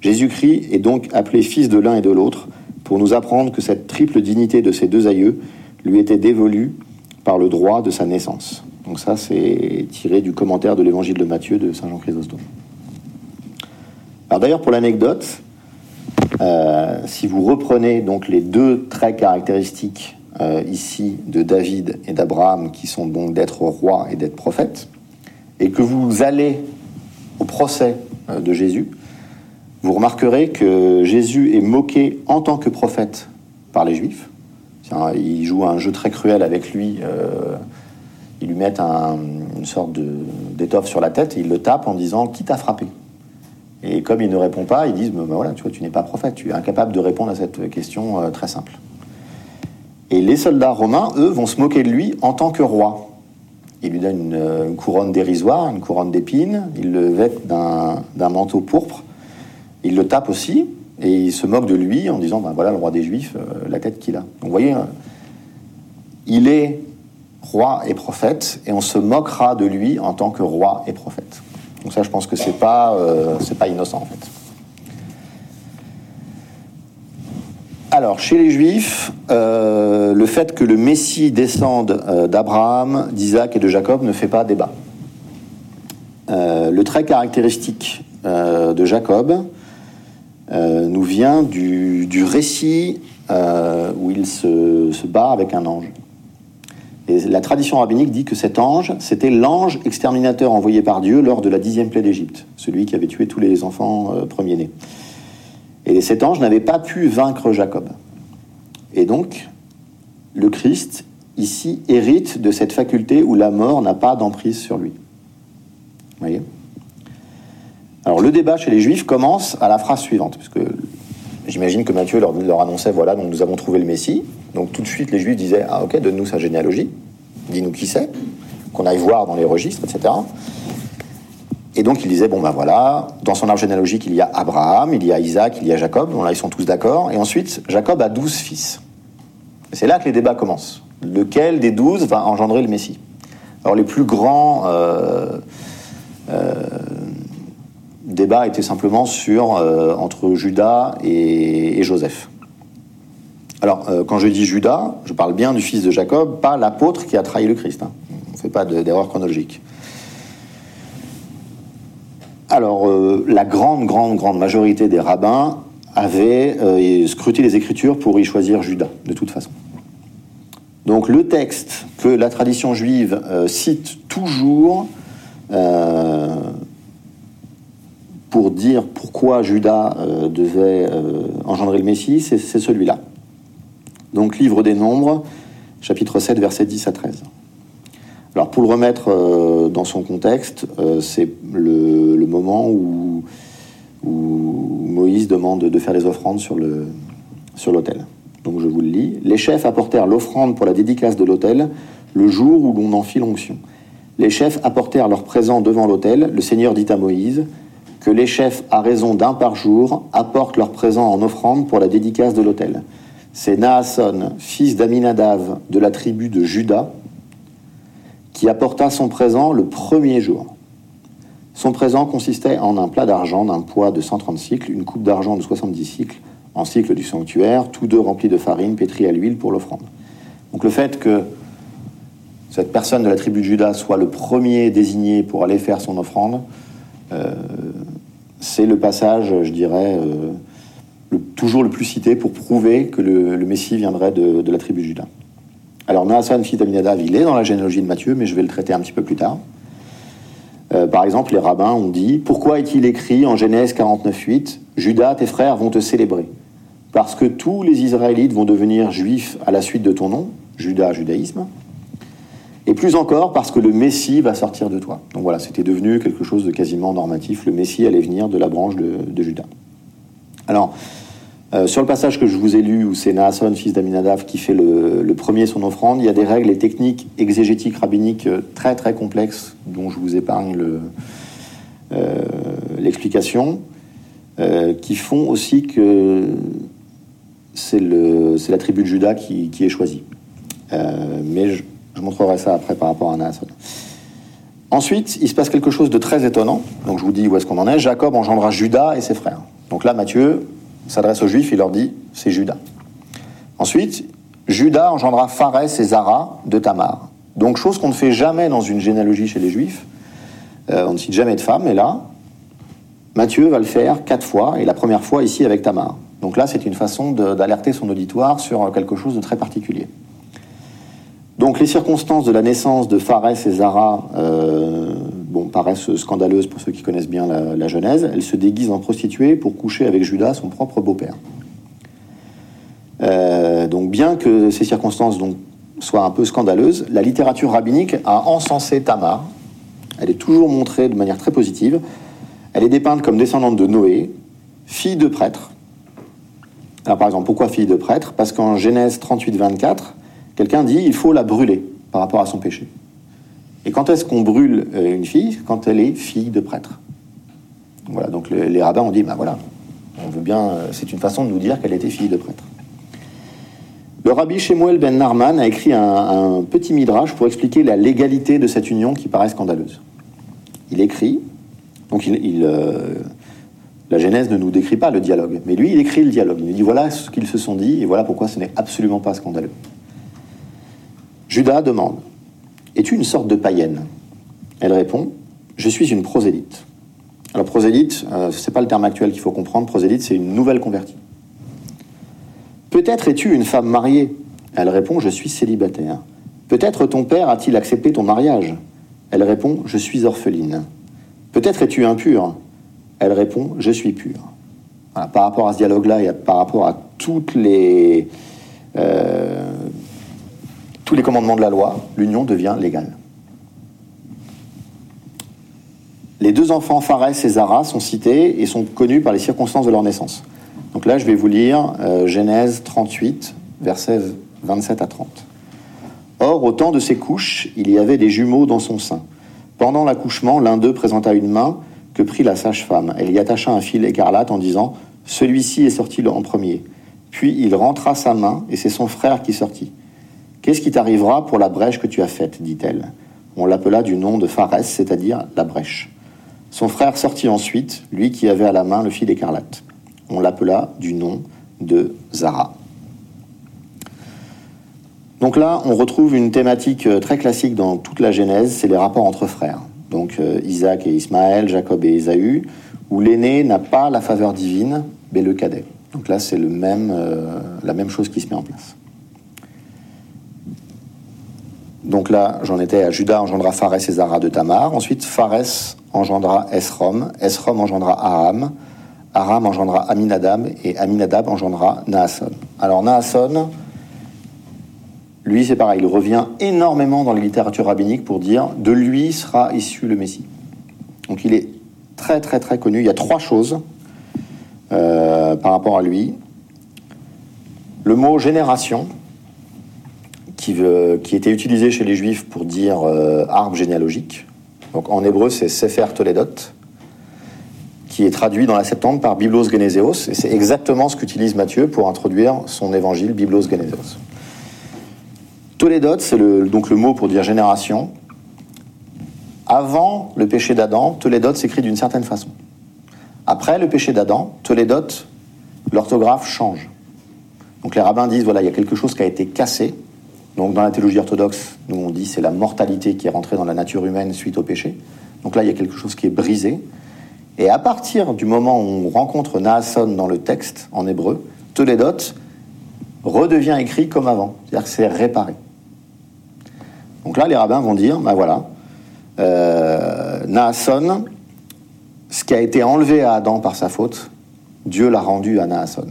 [SPEAKER 1] Jésus-Christ est donc appelé fils de l'un et de l'autre pour nous apprendre que cette triple dignité de ses deux aïeux lui était dévolue par le droit de sa naissance. Donc ça, c'est tiré du commentaire de l'évangile de Matthieu de Saint Jean Chrysostome. Alors d'ailleurs, pour l'anecdote, euh, si vous reprenez donc les deux traits caractéristiques euh, ici de David et d'Abraham, qui sont donc d'être roi et d'être prophète, et que vous allez au procès euh, de Jésus, vous remarquerez que Jésus est moqué en tant que prophète par les Juifs. Il joue un jeu très cruel avec lui. ils lui mettent une sorte d'étoffe sur la tête et il le tape en disant Qui t'a frappé et comme il ne répond pas, ils disent, ben voilà, tu n'es pas prophète, tu es incapable de répondre à cette question euh, très simple. Et les soldats romains, eux, vont se moquer de lui en tant que roi. Ils lui donnent une, euh, couronne dérisoire, une couronne d'épines, ils le vêtent d'un manteau pourpre, ils le tapent aussi, et ils se moquent de lui en disant, ben voilà, le roi des Juifs, euh, la tête qu'il a. Donc vous voyez, il est roi et prophète, et on se moquera de lui en tant que roi et prophète. Donc ça, je pense que c'est pas, euh, pas innocent en fait. Alors, chez les Juifs, euh, le fait que le Messie descende d'Abraham, d'Isaac et de Jacob ne fait pas débat. le trait caractéristique de Jacob nous vient du, récit où il se, se bat avec un ange. Et la tradition rabbinique dit que cet ange, c'était l'ange exterminateur envoyé par Dieu lors de la dixième plaie d'Égypte, celui qui avait tué tous les enfants euh, premiers-nés. Et cet ange n'avait pas pu vaincre Jacob. Et donc, le Christ, ici, hérite de cette faculté où la mort n'a pas d'emprise sur lui. Vous voyez? Alors, le débat chez les Juifs commence à la phrase suivante, puisque j'imagine que Matthieu leur, annonçait voilà, nous avons trouvé le Messie. Donc tout de suite, les Juifs disaient Ah, ok, donne-nous sa généalogie, dis-nous qui c'est, qu'on aille voir dans les registres, etc. Et donc il disait Bon, ben voilà, dans son arbre généalogique, il y a Abraham, il y a Isaac, il y a Jacob, bon là ils sont tous d'accord. Et ensuite, Jacob a douze fils. C'est là que les débats commencent. Lequel des douze va engendrer le Messie? Alors les plus grands euh, euh, débats étaient simplement sur euh, entre Judas et, Joseph. Alors quand je dis Judas, je parle bien du fils de Jacob, pas l'apôtre qui a trahi le Christ. Hein. On ne fait pas d'erreur chronologique. Alors, la grande, grande, grande majorité des rabbins avaient scruté les Écritures pour y choisir Judas, de toute façon. Donc le texte que la tradition juive euh, cite toujours euh, pour dire pourquoi Judas euh, devait engendrer le Messie, c'est celui-là. Donc livre des Nombres, chapitre 7, versets 10 à 13. Alors pour le remettre dans son contexte, c'est le, moment où, Moïse demande de faire les offrandes sur l'autel. Donc je vous le lis. Les chefs apportèrent l'offrande pour la dédicace de l'autel le jour où l'on en fit l'onction. Les chefs apportèrent leurs présents devant l'autel. Le Seigneur dit à Moïse que les chefs, à raison d'un par jour, apportent leurs présents en offrande pour la dédicace de l'autel. C'est Naasson, fils d'Aminadav de la tribu de Juda, qui apporta son présent le premier jour. Son présent consistait en un plat d'argent d'un poids de 130 cycles, une coupe d'argent de 70 cycles, en cycle du sanctuaire, tous deux remplis de farine pétrie à l'huile pour l'offrande. Donc le fait que cette personne de la tribu de Judas soit le premier désigné pour aller faire son offrande, euh, c'est le passage, je dirais, euh, toujours le plus cité pour prouver que le, Messie viendrait de, la tribu de Judas. Alors fils d'Aminadav, il est dans la généalogie de Matthieu, mais je vais le traiter un petit peu plus tard. Euh, par exemple, les rabbins ont dit Pourquoi est-il écrit en Genèse 49.8 Judas, tes frères vont te célébrer parce que tous les Israélites vont devenir juifs à la suite de ton nom, Judas, judaïsme, et plus encore parce que le Messie va sortir de toi. Donc voilà, c'était devenu quelque chose de quasiment normatif, le Messie allait venir de la branche de, Judas. Alors, euh, sur le passage que je vous ai lu, où c'est Naasson, fils d'Aminadav, qui fait le, premier son offrande, il y a des règles et techniques exégétiques rabbiniques euh, très très complexes, dont je vous épargne euh, l'explication, qui font aussi que c'est la tribu de Judas qui, est choisie. Mais je, montrerai ça après par rapport à Naasson. Ensuite, il se passe quelque chose de très étonnant. Donc je vous dis où est-ce qu'on en est. Jacob engendra Judas et ses frères. Donc là, Matthieu s'adresse aux Juifs, il leur dit c'est Judas. Ensuite, Judas engendra Pharès et Zara de Tamar. Donc chose qu'on ne fait jamais dans une généalogie chez les Juifs. Euh, on ne cite jamais de femme, mais là, Matthieu va le faire quatre fois, et la première fois ici avec Tamar. Donc là, c'est une façon d'alerter son auditoire sur quelque chose de très particulier. Donc les circonstances de la naissance de Pharès et Zara euh, paraissent scandaleuses pour ceux qui connaissent bien la, Genèse. Elle se déguise en prostituée pour coucher avec Judas, son propre beau-père. Euh, donc bien que ces circonstances soient un peu scandaleuses, la littérature rabbinique a encensé Tamar. Elle est toujours montrée de manière très positive. Elle est dépeinte comme descendante de Noé, fille de prêtre, alors par exemple, pourquoi fille de prêtre Parce qu'en Genèse 38, 24, quelqu'un dit il faut la brûler par rapport à son péché. Et quand est-ce qu'on brûle euh, une fille? Quand elle est fille de prêtre. Voilà, donc les, rabbins ont dit, ben voilà, on veut bien, euh, c'est une façon de nous dire qu'elle était fille de prêtre. Le rabbi Shemuel ben Narman a écrit un, petit midrash pour expliquer la légalité de cette union qui paraît scandaleuse. Il écrit, donc euh, la Genèse ne nous décrit pas le dialogue, mais lui, il écrit le dialogue. Il dit voilà ce qu'ils se sont dit et voilà pourquoi ce n'est absolument pas scandaleux. Judas demande Es-tu une sorte de païenne? Elle répond Je suis une prosélyte. Alors, prosélyte, euh, ce n'est pas le terme actuel qu'il faut comprendre. Prosélyte, c'est une nouvelle convertie. Peut-être es-tu une femme mariée? Elle répond Je suis célibataire. Peut-être ton père a-t-il accepté ton mariage? Elle répond Je suis orpheline. Peut-être es-tu impure? Elle répond Je suis pure. par rapport à ce dialogue-là et par rapport à toutes les, euh, tous les commandements de la loi, l'union devient légale. Les deux enfants Pharès et Zara sont cités et sont connus par les circonstances de leur naissance. Donc là, je vais vous lire euh, Genèse 38, versets 27 à 30. Or, au temps de ses couches, il y avait des jumeaux dans son sein. Pendant l'accouchement, l'un d'eux présenta une main que prit la sage-femme. Elle y attacha un fil écarlate en disant Celui-ci est sorti en premier. Puis il rentra sa main, et c'est son frère qui sortit. Qu'est-ce qui t'arrivera pour la brèche que tu as faite dit-elle. On l'appela du nom de Pharès, c'est-à-dire la brèche. Son frère sortit ensuite, lui qui avait à la main le fil écarlate. On l'appela du nom de Zara. Donc là, on retrouve une thématique euh, très classique dans toute la Genèse, c'est les rapports entre frères. Donc euh, Isaac et Ismaël, Jacob et Ésaü, où l'aîné n'a pas la faveur divine, mais le cadet. Donc là, c'est le même, euh, la même chose qui se met en place. Donc là, j'en étais à Judas engendra Phares et Zara de Tamar. Ensuite, Phares engendra Esrom. Esrom engendra Aram. Aram engendra Aminadab. Et Aminadab engendra Naasson. Alors Naasson, lui, c'est pareil. Il revient énormément dans la littérature rabbinique pour dire de lui sera issu le Messie. Donc il est très, très, très connu. Il y a trois choses euh, par rapport à lui. Le mot génération, qui, était utilisé chez les Juifs pour dire euh, arbre généalogique. Donc en hébreu, c'est Sefer Toledot, qui est traduit dans la Septante par Biblos Geneseos, et c'est exactement ce qu'utilise Matthieu pour introduire son évangile Biblos Geneseos. Toledot, c'est donc le mot pour dire génération. Avant le péché d'Adam, Toledot s'écrit d'une certaine façon. Après le péché d'Adam, Toledot, l'orthographe change. Donc les rabbins disent voilà, il y a quelque chose qui a été cassé, donc dans la théologie orthodoxe, nous on dit c'est la mortalité qui est rentrée dans la nature humaine suite au péché. Donc là il y a quelque chose qui est brisé. Et à partir du moment où on rencontre Naasson dans le texte en hébreu, Toledot redevient écrit comme avant, c'est-à-dire que c'est réparé. Donc là les rabbins vont dire ben voilà, euh, Naasson, ce qui a été enlevé à Adam par sa faute, Dieu l'a rendu à Naasson.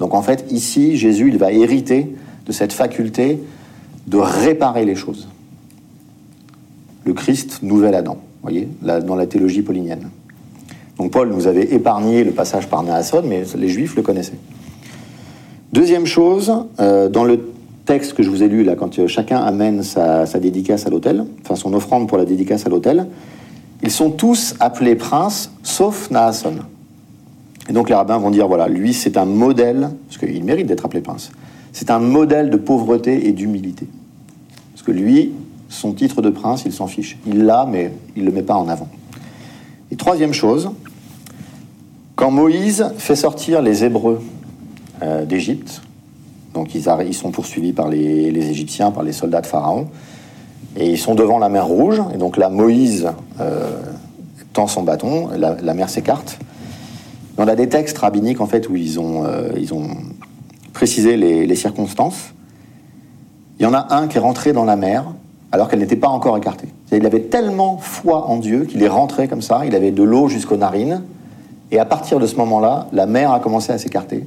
[SPEAKER 1] Donc en fait ici Jésus il va hériter de cette faculté de réparer les choses. Le Christ, nouvel Adam, voyez, dans la théologie paulinienne. Donc Paul nous avait épargné le passage par Naasson, mais les Juifs le connaissaient. Deuxième chose, euh, dans le texte que je vous ai lu là, quand euh, chacun amène sa, dédicace à l'autel, enfin son offrande pour la dédicace à l'autel, ils sont tous appelés princes, sauf Naasson. Et donc les rabbins vont dire voilà, lui c'est un modèle, parce qu'il mérite d'être appelé prince, c'est un modèle de pauvreté et d'humilité. Parce que lui, son titre de prince, il s'en fiche. Il l'a, mais il ne le met pas en avant. Et troisième chose, quand Moïse fait sortir les Hébreux euh, d'Égypte, donc ils, sont poursuivis par les, Égyptiens, par les soldats de Pharaon, et ils sont devant la mer Rouge, et donc là Moïse euh, tend son bâton, la, mer s'écarte. On a des textes rabbiniques en fait où ils ont, euh, ils ont préciser les, circonstances. Il y en a un qui est rentré dans la mer alors qu'elle n'était pas encore écartée. Il avait tellement foi en Dieu qu'il est rentré comme ça, il avait de l'eau jusqu'aux narines, et à partir de ce moment-là, la mer a commencé à s'écarter.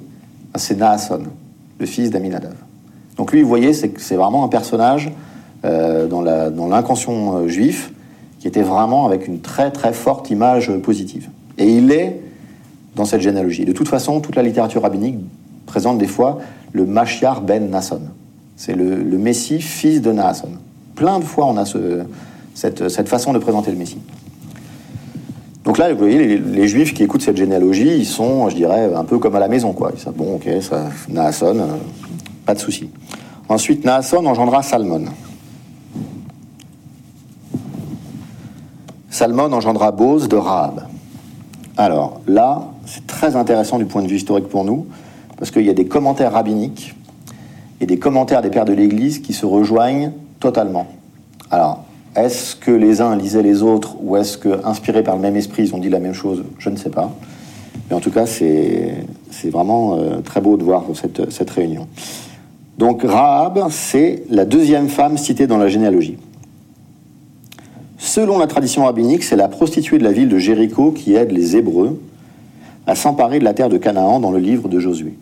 [SPEAKER 1] C'est Naasson, le fils d'Aminadav. Donc lui, vous voyez, c'est vraiment un personnage euh, dans l'inconscient euh, juif qui était vraiment avec une très très forte image positive. Et il est dans cette généalogie. De toute façon, toute la littérature rabbinique présente des fois le Mashiach ben Nasson. C'est le, Messie fils de Naasson. Plein de fois, on a ce, cette, cette, façon de présenter le Messie. Donc là, vous voyez, les, Juifs qui écoutent cette généalogie, ils sont, je dirais, un peu comme à la maison, quoi. Ils disent, bon, ok, ça, Naasson, euh, pas de souci. Ensuite, Naasson engendra Salmon. Salmon engendra Bose de Rahab. Alors là, c'est très intéressant du point de vue historique pour nous, parce qu'il y a des commentaires rabbiniques et des commentaires des pères de l'Église qui se rejoignent totalement. Alors, est-ce que les uns lisaient les autres ou est-ce que, inspirés par le même esprit, ils ont dit la même chose? Je ne sais pas. Mais en tout cas, c'est vraiment euh, très beau de voir cette, cette réunion. Donc, Rahab, c'est la deuxième femme citée dans la généalogie. Selon la tradition rabbinique, c'est la prostituée de la ville de Jéricho qui aide les Hébreux à s'emparer de la terre de Canaan dans le livre de Josué.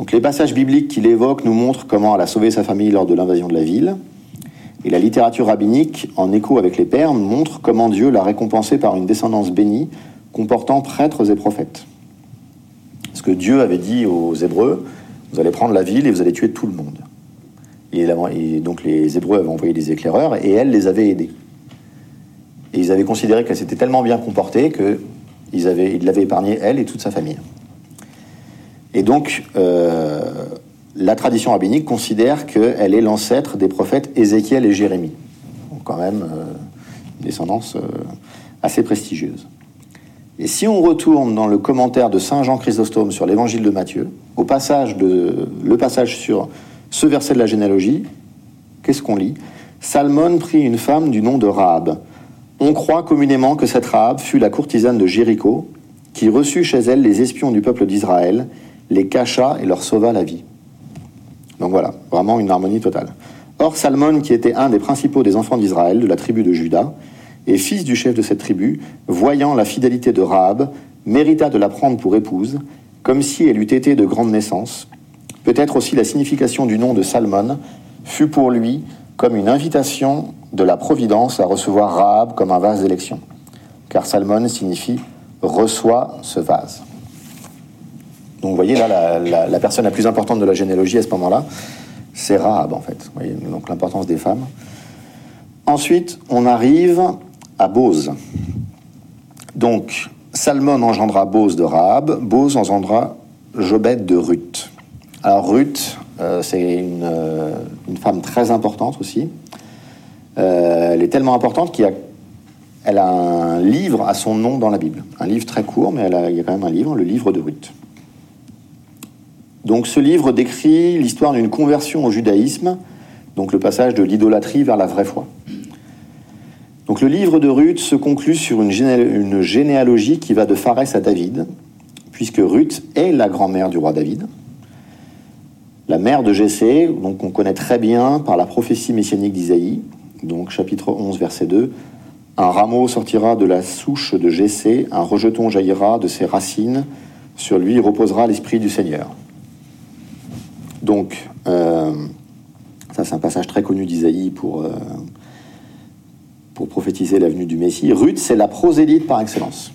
[SPEAKER 1] Donc les passages bibliques qu'il évoque nous montrent comment elle a sauvé sa famille lors de l'invasion de la ville. Et la littérature rabbinique, en écho avec les pères, montre comment Dieu l'a récompensé par une descendance bénie, comportant prêtres et prophètes. Parce que Dieu avait dit aux Hébreux, vous allez prendre la ville et vous allez tuer tout le monde. Et, donc les Hébreux avaient envoyé des éclaireurs et elle les avait aidés. Et ils avaient considéré qu'elle s'était tellement bien comportée qu'ils l'avaient épargné, elle et toute sa famille. Et donc, euh, la tradition rabbinique considère qu'elle est l'ancêtre des prophètes Ézéchiel et Jérémie. Donc, quand même, euh, une descendance euh, assez prestigieuse. Et si on retourne dans le commentaire de Saint Jean Chrysostome sur l'évangile de Matthieu, au passage de, le passage sur ce verset de la généalogie, qu'est-ce qu'on lit? Salmon prit une femme du nom de Rahab. On croit communément que cette Rahab fut la courtisane de Jéricho, qui reçut chez elle les espions du peuple d'Israël, les cacha et leur sauva la vie. Donc voilà, vraiment une harmonie totale. Or, Salmon, qui était un des principaux des enfants d'Israël, de la tribu de Juda, et fils du chef de cette tribu, voyant la fidélité de Rahab, mérita de la prendre pour épouse, comme si elle eût été de grande naissance. Peut-être aussi la signification du nom de Salmon fut pour lui comme une invitation de la Providence à recevoir Rahab comme un vase d'élection, car Salmon signifie reçoit ce vase. Donc vous voyez là, la, personne la plus importante de la généalogie à ce moment-là, c'est Rahab en fait. Vous voyez, donc l'importance des femmes. Ensuite, on arrive à Bose. Donc, Salmon engendra Bose de Rahab, Bose engendra Jobed de Ruth. Alors Ruth, euh, c'est une, euh, une, femme très importante aussi. Euh, elle est tellement importante qu'il a un livre à son nom dans la Bible. Un livre très court, mais elle a, il y a quand même un livre, le livre de Ruth. Donc ce livre décrit l'histoire d'une conversion au judaïsme, donc le passage de l'idolâtrie vers la vraie foi. Donc le livre de Ruth se conclut sur une, généalogie qui va de Phares à David, puisque Ruth est la grand-mère du roi David, la mère de Jessé, donc on connaît très bien par la prophétie messianique d'Isaïe, donc chapitre 11 verset 2, un rameau sortira de la souche de Jessé, un rejeton jaillira de ses racines, sur lui reposera l'esprit du Seigneur. Donc, euh, ça c'est un passage très connu d'Isaïe pour, euh, pour prophétiser l'avenue du Messie. Ruth, c'est la prosélyte par excellence.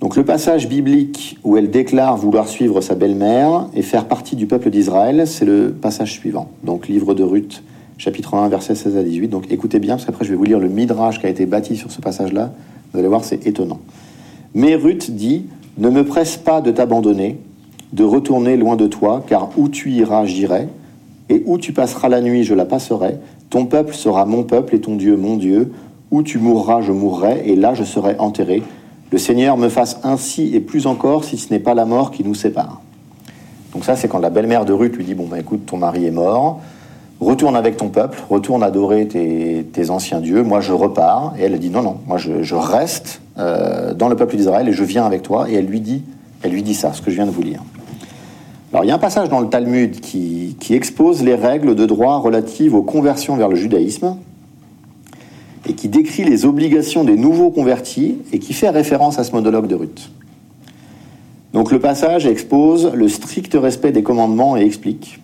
[SPEAKER 1] Donc le passage biblique où elle déclare vouloir suivre sa belle-mère et faire partie du peuple d'Israël, c'est le passage suivant. Donc livre de Ruth, chapitre 1, versets 16 à 18. Donc écoutez bien, parce qu'après je vais vous lire le midrash qui a été bâti sur ce passage-là. Vous allez voir, c'est étonnant. Mais Ruth dit, ne me presse pas de t'abandonner, de retourner loin de toi, car où tu iras, j'irai, et où tu passeras la nuit, je la passerai, ton peuple sera mon peuple et ton Dieu mon Dieu. Où tu mourras, je mourrai, et là je serai enterré. Le Seigneur me fasse ainsi et plus encore si ce n'est pas la mort qui nous sépare. Donc ça, c'est quand la belle-mère de Ruth lui dit, bon, ben écoute, ton mari est mort, retourne avec ton peuple, retourne adorer tes, anciens dieux, moi je repars. Et elle dit, non, non, moi je, reste euh, dans le peuple d'Israël et je viens avec toi. Et elle lui dit, elle lui dit ça, ce que je viens de vous lire. Il y a un passage dans le Talmud qui, expose les règles de droit relatives aux conversions vers le judaïsme et qui décrit les obligations des nouveaux convertis et qui fait référence à ce monologue de Ruth. Donc le passage expose le strict respect des commandements et explique.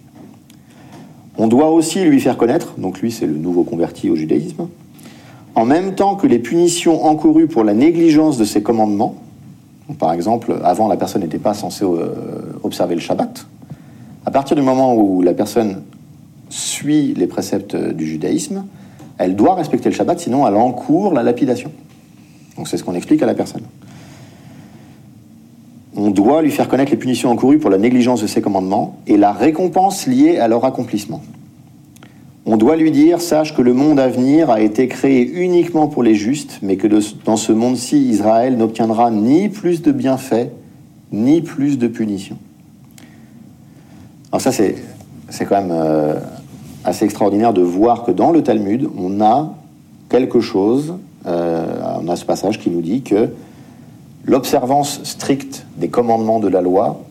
[SPEAKER 1] On doit aussi lui faire connaître, donc lui c'est le nouveau converti au judaïsme, en même temps que les punitions encourues pour la négligence de ces commandements, par exemple, avant, la personne n'était pas censée euh, observer le Shabbat. À partir du moment où la personne suit les préceptes du judaïsme, elle doit respecter le Shabbat, sinon elle encourt la lapidation. Donc c'est ce qu'on explique à la personne. On doit lui faire connaître les punitions encourues pour la négligence de ses commandements et la récompense liée à leur accomplissement. On doit lui dire, sache que le monde à venir a été créé uniquement pour les justes, mais que dans ce monde-ci, Israël n'obtiendra ni plus de bienfaits, ni plus de punitions. Alors ça, c'est, quand même euh, assez extraordinaire de voir que dans le Talmud, on a quelque chose, euh, on a ce passage qui nous dit que l'observance stricte des commandements de la loi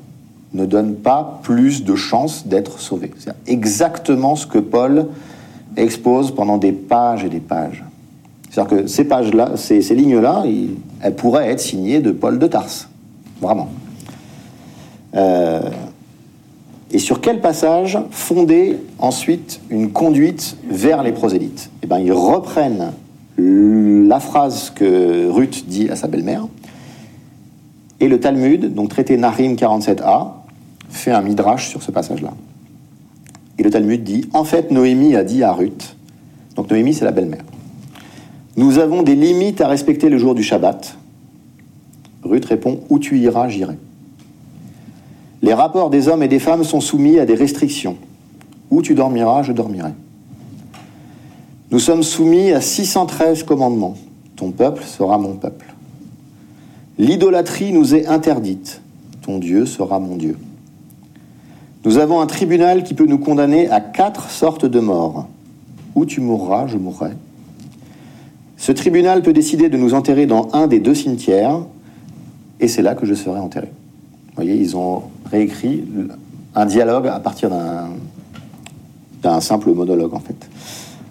[SPEAKER 1] ne donne pas plus de chances d'être sauvé. C'est exactement ce que Paul expose pendant des pages et des pages. C'est-à-dire que ces pages-là, ces, lignes-là, elles pourraient être signées de Paul de Tarse. Vraiment. Euh, et sur quel passage fonder ensuite une conduite vers les prosélytes? Eh bien, ils reprennent la phrase que Ruth dit à sa belle-mère, et le Talmud, donc traité Narim 47a, fait un midrash sur ce passage-là. Et le Talmud dit, en fait, Noémie a dit à Ruth, donc Noémie c'est la belle-mère, nous avons des limites à respecter le jour du Shabbat. Ruth répond, où tu iras, j'irai. Les rapports des hommes et des femmes sont soumis à des restrictions. Où tu dormiras, je dormirai. Nous sommes soumis à 613 commandements. Ton peuple sera mon peuple. L'idolâtrie nous est interdite. Ton Dieu sera mon Dieu. Nous avons un tribunal qui peut nous condamner à quatre sortes de morts. Où tu mourras, je mourrai. Ce tribunal peut décider de nous enterrer dans un des deux cimetières, et c'est là que je serai enterré. Vous voyez, ils ont réécrit un dialogue à partir d'un simple monologue, en fait.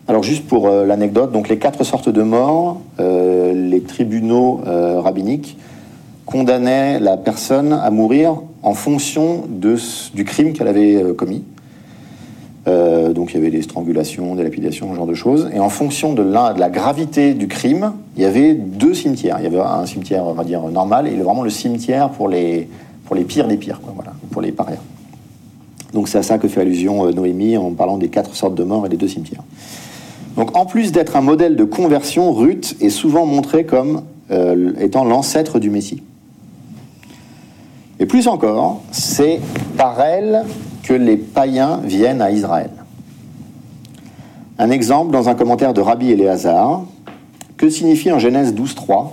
[SPEAKER 1] Alors juste pour euh, l'anecdote, donc les quatre sortes de morts, euh, les tribunaux euh, rabbiniques condamnaient la personne à mourir en fonction du crime qu'elle avait commis. donc il y avait des strangulations, des lapidations, ce genre de choses. Et en fonction de la, gravité du crime, il y avait deux cimetières. Il y avait un cimetière, on va dire, normal, et vraiment le cimetière pour les, pour les pires des pires, voilà, pour les parias. Donc c'est à ça que fait allusion Noémie en parlant des quatre sortes de morts et des deux cimetières. Donc en plus d'être un modèle de conversion, Ruth est souvent montrée comme euh, étant l'ancêtre du Messie. Et plus encore, c'est par elle que les païens viennent à Israël. Un exemple dans un commentaire de Rabbi Éléazar. Que signifie en Genèse 12.3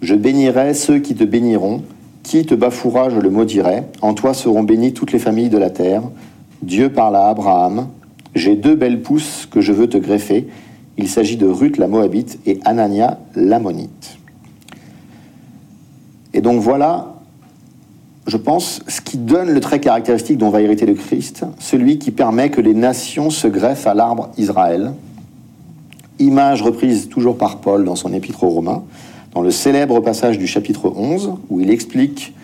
[SPEAKER 1] Je bénirai ceux qui te béniront, qui te bafouera, je le maudirai. En toi seront bénies toutes les familles de la terre. Dieu parla à Abraham, j'ai deux belles pousses que je veux te greffer. Il s'agit de Ruth la Moabite et Anania l'Ammonite. Et donc voilà, je pense, ce qui donne le trait caractéristique dont va hériter le Christ, celui qui permet que les nations se greffent à l'arbre Israël. Image reprise toujours par Paul dans son épître aux Romains, dans le célèbre passage du chapitre 11, où il explique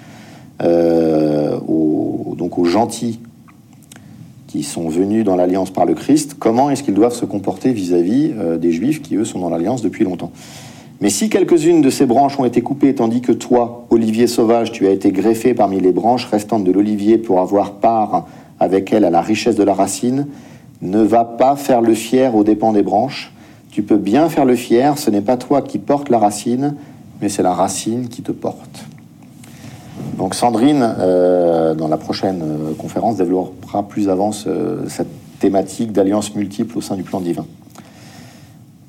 [SPEAKER 1] euh, aux gentils qui sont venus dans l'alliance par le Christ, comment est-ce qu'ils doivent se comporter vis-à-vis euh, des Juifs qui, eux, sont dans l'alliance depuis longtemps. Mais si quelques-unes de ces branches ont été coupées, tandis que toi, olivier sauvage, tu as été greffé parmi les branches restantes de l'olivier pour avoir part avec elle à la richesse de la racine, ne va pas faire le fier aux dépens des branches. Tu peux bien faire le fier, ce n'est pas toi qui portes la racine, mais c'est la racine qui te porte. Donc Sandrine, euh, dans la prochaine euh, conférence, développera plus avant cette thématique d'alliance multiple au sein du plan divin.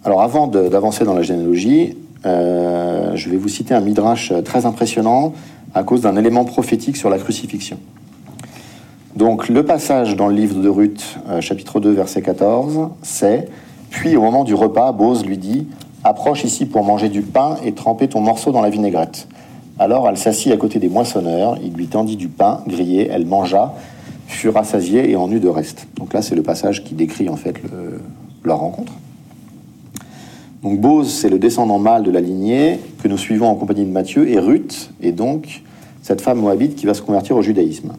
[SPEAKER 1] Alors avant d'avancer dans la généalogie, euh, je vais vous citer un midrash très impressionnant à cause d'un élément prophétique sur la crucifixion. Donc le passage dans le livre de Ruth, chapitre 2, verset 14, c'est Puis au moment du repas, Bose lui dit Approche ici pour manger du pain et tremper ton morceau dans la vinaigrette. Alors elle s'assit à côté des moissonneurs, il lui tendit du pain grillé, elle mangea, fut rassasiée et en eut de reste. Donc là, c'est le passage qui décrit en fait leur rencontre. Donc Bose, c'est le descendant mâle de la lignée que nous suivons en compagnie de Matthieu, et Ruth est donc cette femme moabite qui va se convertir au judaïsme.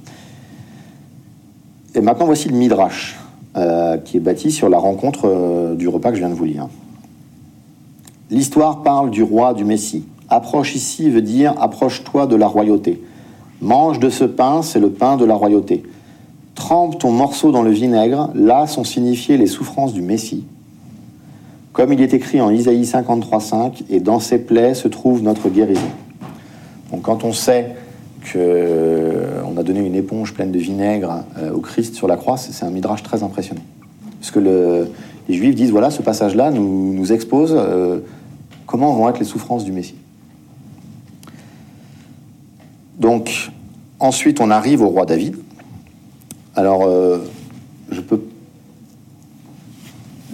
[SPEAKER 1] Et maintenant, voici le Midrash, euh, qui est bâti sur la rencontre euh, du repas que je viens de vous lire. L'histoire parle du roi du Messie, Approche ici veut dire approche-toi de la royauté. Mange de ce pain, c'est le pain de la royauté. Trempe ton morceau dans le vinaigre, là sont signifiées les souffrances du Messie. Comme il est écrit en Isaïe 53.5, et dans ses plaies se trouve notre guérison. Donc quand on sait qu'on euh, a donné une éponge pleine de vinaigre euh, au Christ sur la croix, c'est un midrash très impressionnant. Parce que les Juifs disent, voilà, ce passage-là nous, nous expose euh, comment vont être les souffrances du Messie. Donc, ensuite, on arrive au roi David. Alors.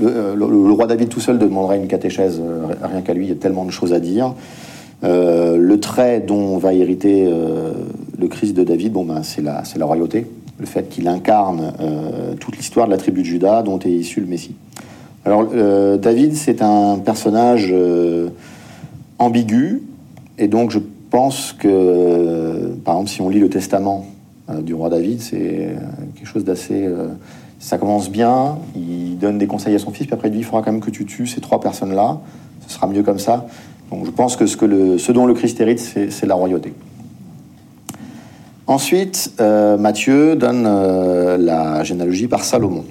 [SPEAKER 1] Euh, le, roi David tout seul demanderait une catéchèse, euh, rien qu'à lui, il y a tellement de choses à dire. le trait dont va hériter le Christ de David, bon, ben, c'est la, royauté, le fait qu'il incarne toute l'histoire de la tribu de Juda dont est issu le Messie. Alors, David, c'est un personnage ambigu, et donc je pense que, par exemple, si on lit le testament euh, du roi David, c'est euh, quelque chose d'assez. Euh, ça commence bien, il donne des conseils à son fils, puis après il dit il faudra quand même que tu tues ces trois personnes-là, ce sera mieux comme ça. Donc je pense que ce, dont le Christ hérite, c'est la royauté. Ensuite, Matthieu donne la généalogie par Salomon.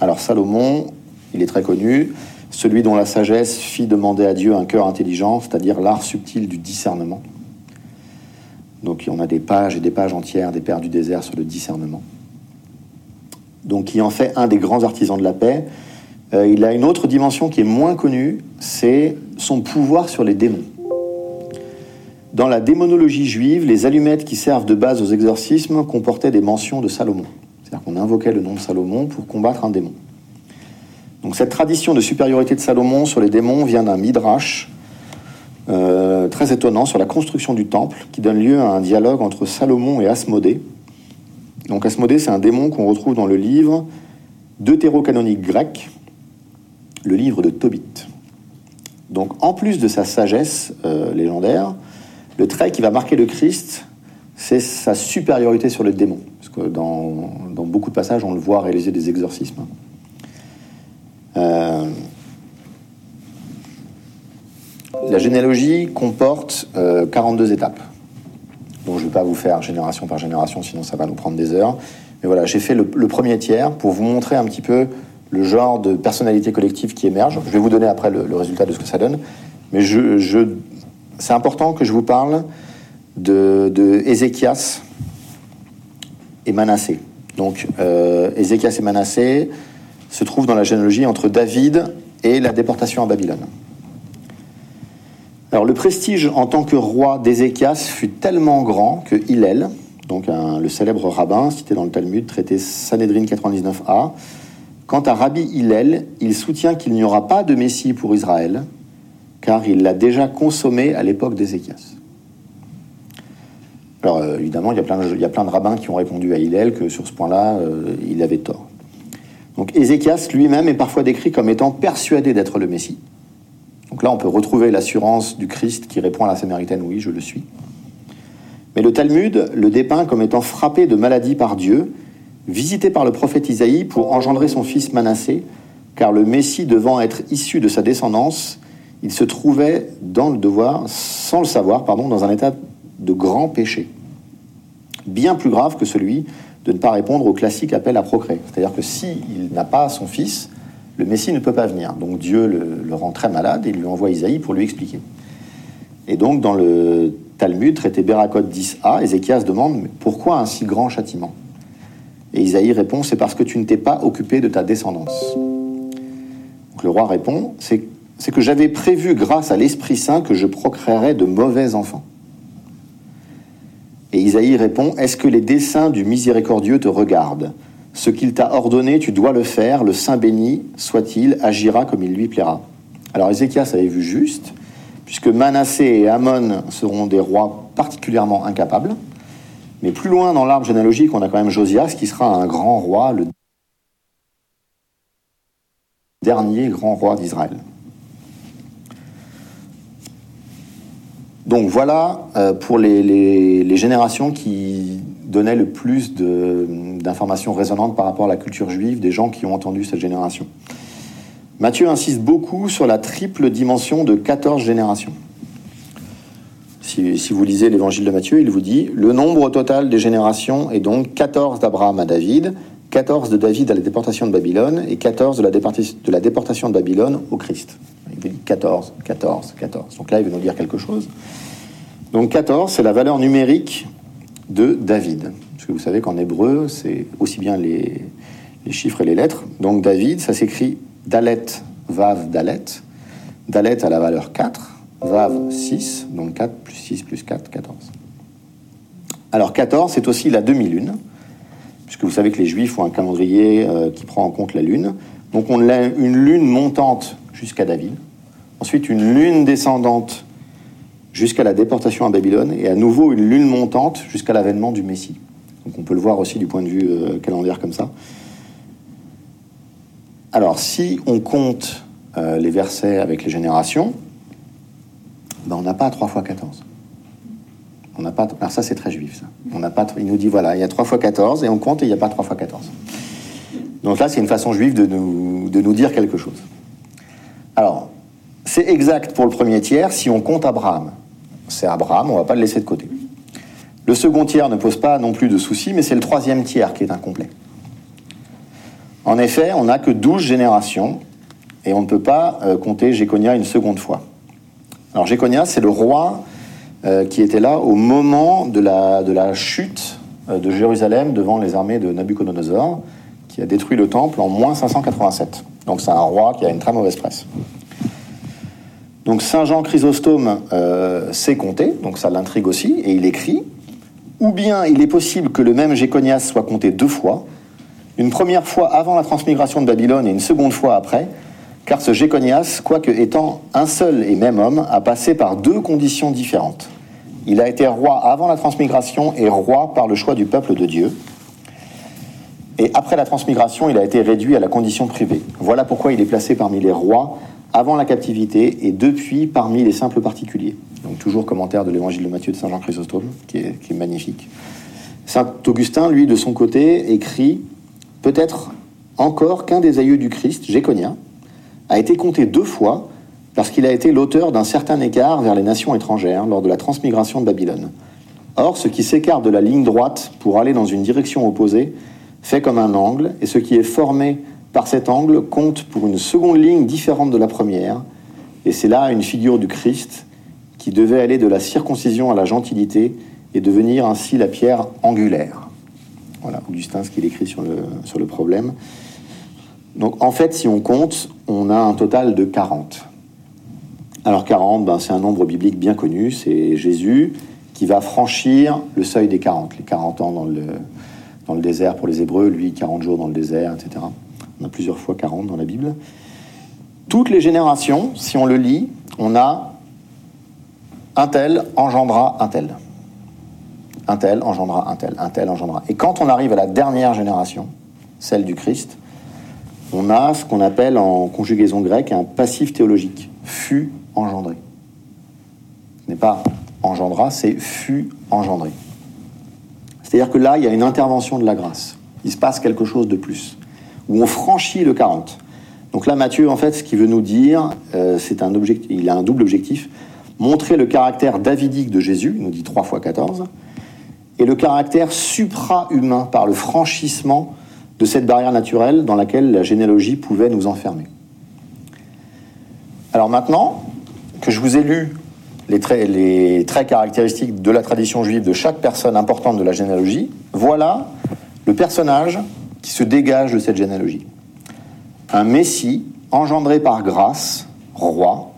[SPEAKER 1] Alors Salomon, il est très connu, celui dont la sagesse fit demander à Dieu un cœur intelligent, c'est-à-dire l'art subtil du discernement. Donc on a des pages et des pages entières des Pères du désert sur le discernement. Donc qui en fait un des grands artisans de la paix. Euh, il a une autre dimension qui est moins connue, c'est son pouvoir sur les démons. Dans la démonologie juive, les allumettes qui servent de base aux exorcismes comportaient des mentions de Salomon. C'est-à-dire qu'on invoquait le nom de Salomon pour combattre un démon. Donc cette tradition de supériorité de Salomon sur les démons vient d'un midrash euh, très étonnant sur la construction du temple qui donne lieu à un dialogue entre Salomon et Asmodée. Donc Asmodée, c'est un démon qu'on retrouve dans le livre deutérocanonique grec, le livre de Tobit. Donc en plus de sa sagesse euh, légendaire, le trait qui va marquer le Christ, c'est sa supériorité sur le démon. Parce que dans, beaucoup de passages, on le voit réaliser des exorcismes. Euh, la généalogie comporte 42 euh, étapes. Donc je ne vais pas vous faire génération par génération, sinon ça va nous prendre des heures. Mais voilà, j'ai fait le, premier tiers pour vous montrer un petit peu le genre de personnalité collective qui émerge. Je vais vous donner après le, résultat de ce que ça donne. Mais c'est important que je vous parle de, de et Manassé. Donc euh, Ézéchias et Manassé, se trouve dans la généalogie entre David et la déportation à Babylone. Alors le prestige en tant que roi d'Ézéchias fut tellement grand que Hillel, le célèbre rabbin cité dans le Talmud, traité Sanhedrin 99a, quant à Rabbi Hillel, il soutient qu'il n'y aura pas de Messie pour Israël, car il l'a déjà consommé à l'époque d'Ézéchias. Alors euh, évidemment, il y, a plein de, il y, a plein de, rabbins qui ont répondu à Hillel que sur ce point-là, euh, il avait tort. Donc Ézéchias lui-même est parfois décrit comme étant persuadé d'être le Messie. Donc là, on peut retrouver l'assurance du Christ qui répond à la Samaritaine, oui, je le suis. Mais le Talmud le dépeint comme étant frappé de maladie par Dieu, visité par le prophète Isaïe pour engendrer son fils Manassé, car le Messie devant être issu de sa descendance, il se trouvait dans le devoir, sans le savoir, pardon, dans un état de grand péché, bien plus grave que celui de ne pas répondre au classique appel à procréer. C'est-à-dire que s'il n'a pas son fils, le Messie ne peut pas venir. Donc Dieu le, rend très malade et lui envoie Isaïe pour lui expliquer. Et donc dans le Talmud, traité Berakot 10a, Ézéchias demande pourquoi un si grand châtiment? Et Isaïe répond c'est parce que tu ne t'es pas occupé de ta descendance. Donc le roi répond c'est que j'avais prévu grâce à l'Esprit Saint que je procréerais de mauvais enfants. Et Isaïe répond Est-ce que les desseins du miséricordieux te regardent? Ce qu'il t'a ordonné, tu dois le faire. Le Saint béni soit-il, agira comme il lui plaira. Alors Ézéchias avait vu juste, puisque Manassé et Amon seront des rois particulièrement incapables. Mais plus loin dans l'arbre généalogique, on a quand même Josias qui sera un grand roi, le dernier grand roi d'Israël. Donc voilà euh, pour les, générations qui donnaient le plus d'informations résonantes par rapport à la culture juive des gens qui ont entendu cette génération. Matthieu insiste beaucoup sur la triple dimension de 14 générations. Si, si vous lisez l'évangile de Matthieu, il vous dit le nombre total des générations est donc 14 d'Abraham à David, 14 de David à la déportation de Babylone et 14 de la, de la déportation de Babylone au Christ. Il dit 14, 14, 14. Donc là, il veut nous dire quelque chose. Donc 14, c'est la valeur numérique de David. Parce que vous savez qu'en hébreu, c'est aussi bien les, chiffres et les lettres. Donc David, ça s'écrit Dalet, Vav, Dalet. Dalet a la valeur 4, Vav 6, donc 4 plus 6 plus 4, 14. Alors 14, c'est aussi la demi-lune, puisque vous savez que les Juifs ont un calendrier euh, qui prend en compte la lune. Donc on a une lune montante jusqu'à David, ensuite une lune descendante jusqu'à la déportation à Babylone, et à nouveau une lune montante jusqu'à l'avènement du Messie. Donc on peut le voir aussi du point de vue euh, calendaire comme ça. Alors si on compte euh, les versets avec les générations, ben, on n'a pas 3 fois 14. On n'a pas. Alors ça c'est très juif ça. On n'a pas. Il nous dit voilà, il y a 3 fois 14 et on compte et il n'y a pas 3 fois 14. Donc là c'est une façon juive de nous, de nous dire quelque chose. Alors, c'est exact pour le premier tiers si on compte Abraham. C'est Abraham, on ne va pas le laisser de côté. Le second tiers ne pose pas non plus de soucis, mais c'est le troisième tiers qui est incomplet. En effet, on n'a que 12 générations et on ne peut pas euh, compter Jéconia une seconde fois. Alors Jéconia, c'est le roi euh, qui était là au moment de la, de la chute euh, de Jérusalem devant les armées de Nabucodonosor, qui a détruit le temple en moins 587. Donc c'est un roi qui a une très mauvaise presse. Donc Saint Jean Chrysostome euh, sait compter, donc ça l'intrigue aussi, et il écrit Ou bien il est possible que le même Jéconias soit compté deux fois, une première fois avant la transmigration de Babylone et une seconde fois après, car ce Jéconias, quoique étant un seul et même homme, a passé par deux conditions différentes. Il a été roi avant la transmigration et roi par le choix du peuple de Dieu. Et après la transmigration, il a été réduit à la condition privée. Voilà pourquoi il est placé parmi les rois avant la captivité et depuis parmi les simples particuliers. Donc toujours commentaire de l'évangile de Matthieu de Saint Jean Chrysostome, qui est, qui magnifique. Saint Augustin, lui, de son côté, écrit peut-être encore qu'un des aïeux du Christ, Jéconia, a été compté deux fois parce qu'il a été l'auteur d'un certain écart vers les nations étrangères lors de la transmigration de Babylone. Or, ce qui s'écarte de la ligne droite pour aller dans une direction opposée fait comme un angle, et ce qui est formé par cet angle compte pour une seconde ligne différente de la première, et c'est là une figure du Christ qui devait aller de la circoncision à la gentilité et devenir ainsi la pierre angulaire. Voilà, Augustin, ce qu'il écrit sur le, sur le problème. Donc en fait, si on compte, on a un total de 40. Alors 40, ben, c'est un nombre biblique bien connu, c'est Jésus qui va franchir le seuil des 40, les 40 ans dans le, dans le désert pour les Hébreux, lui 40 jours dans le désert, etc. On a plusieurs fois 40 dans la Bible. Toutes les générations, si on le lit, on a un tel engendra un tel. Un tel engendra un tel, un tel engendra. Et quand on arrive à la dernière génération, celle du Christ, on a ce qu'on appelle en conjugaison grecque un passif théologique. Fut engendré. Ce n'est pas engendra, c'est fut engendré. C'est-à-dire que là, il y a une intervention de la grâce. Il se passe quelque chose de plus où on franchit le 40. Donc là, Matthieu, en fait, ce qu'il veut nous dire, euh, c'est un objectif, il a un double objectif montrer le caractère davidique de Jésus, il nous dit 3 fois 14, et le caractère supra-humain par le franchissement de cette barrière naturelle dans laquelle la généalogie pouvait nous enfermer. Alors maintenant que je vous ai lu les traits caractéristiques de la tradition juive de chaque personne importante de la généalogie, voilà le personnage qui se dégage de cette généalogie. Un Messie engendré par grâce, roi,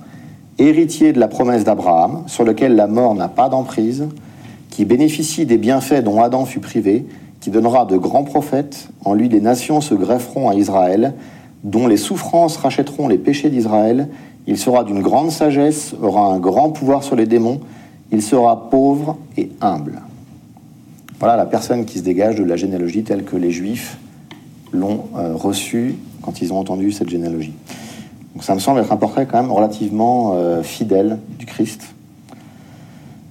[SPEAKER 1] héritier de la promesse d'Abraham, sur lequel la mort n'a pas d'emprise, qui bénéficie des bienfaits dont Adam fut privé, qui donnera de grands prophètes, en lui les nations se grefferont à Israël, dont les souffrances rachèteront les péchés d'Israël, il sera d'une grande sagesse, aura un grand pouvoir sur les démons, il sera pauvre et humble. Voilà la personne qui se dégage de la généalogie telle que les Juifs l'ont euh, reçu quand ils ont entendu cette généalogie. Donc ça me semble être un portrait quand même relativement euh, fidèle du Christ,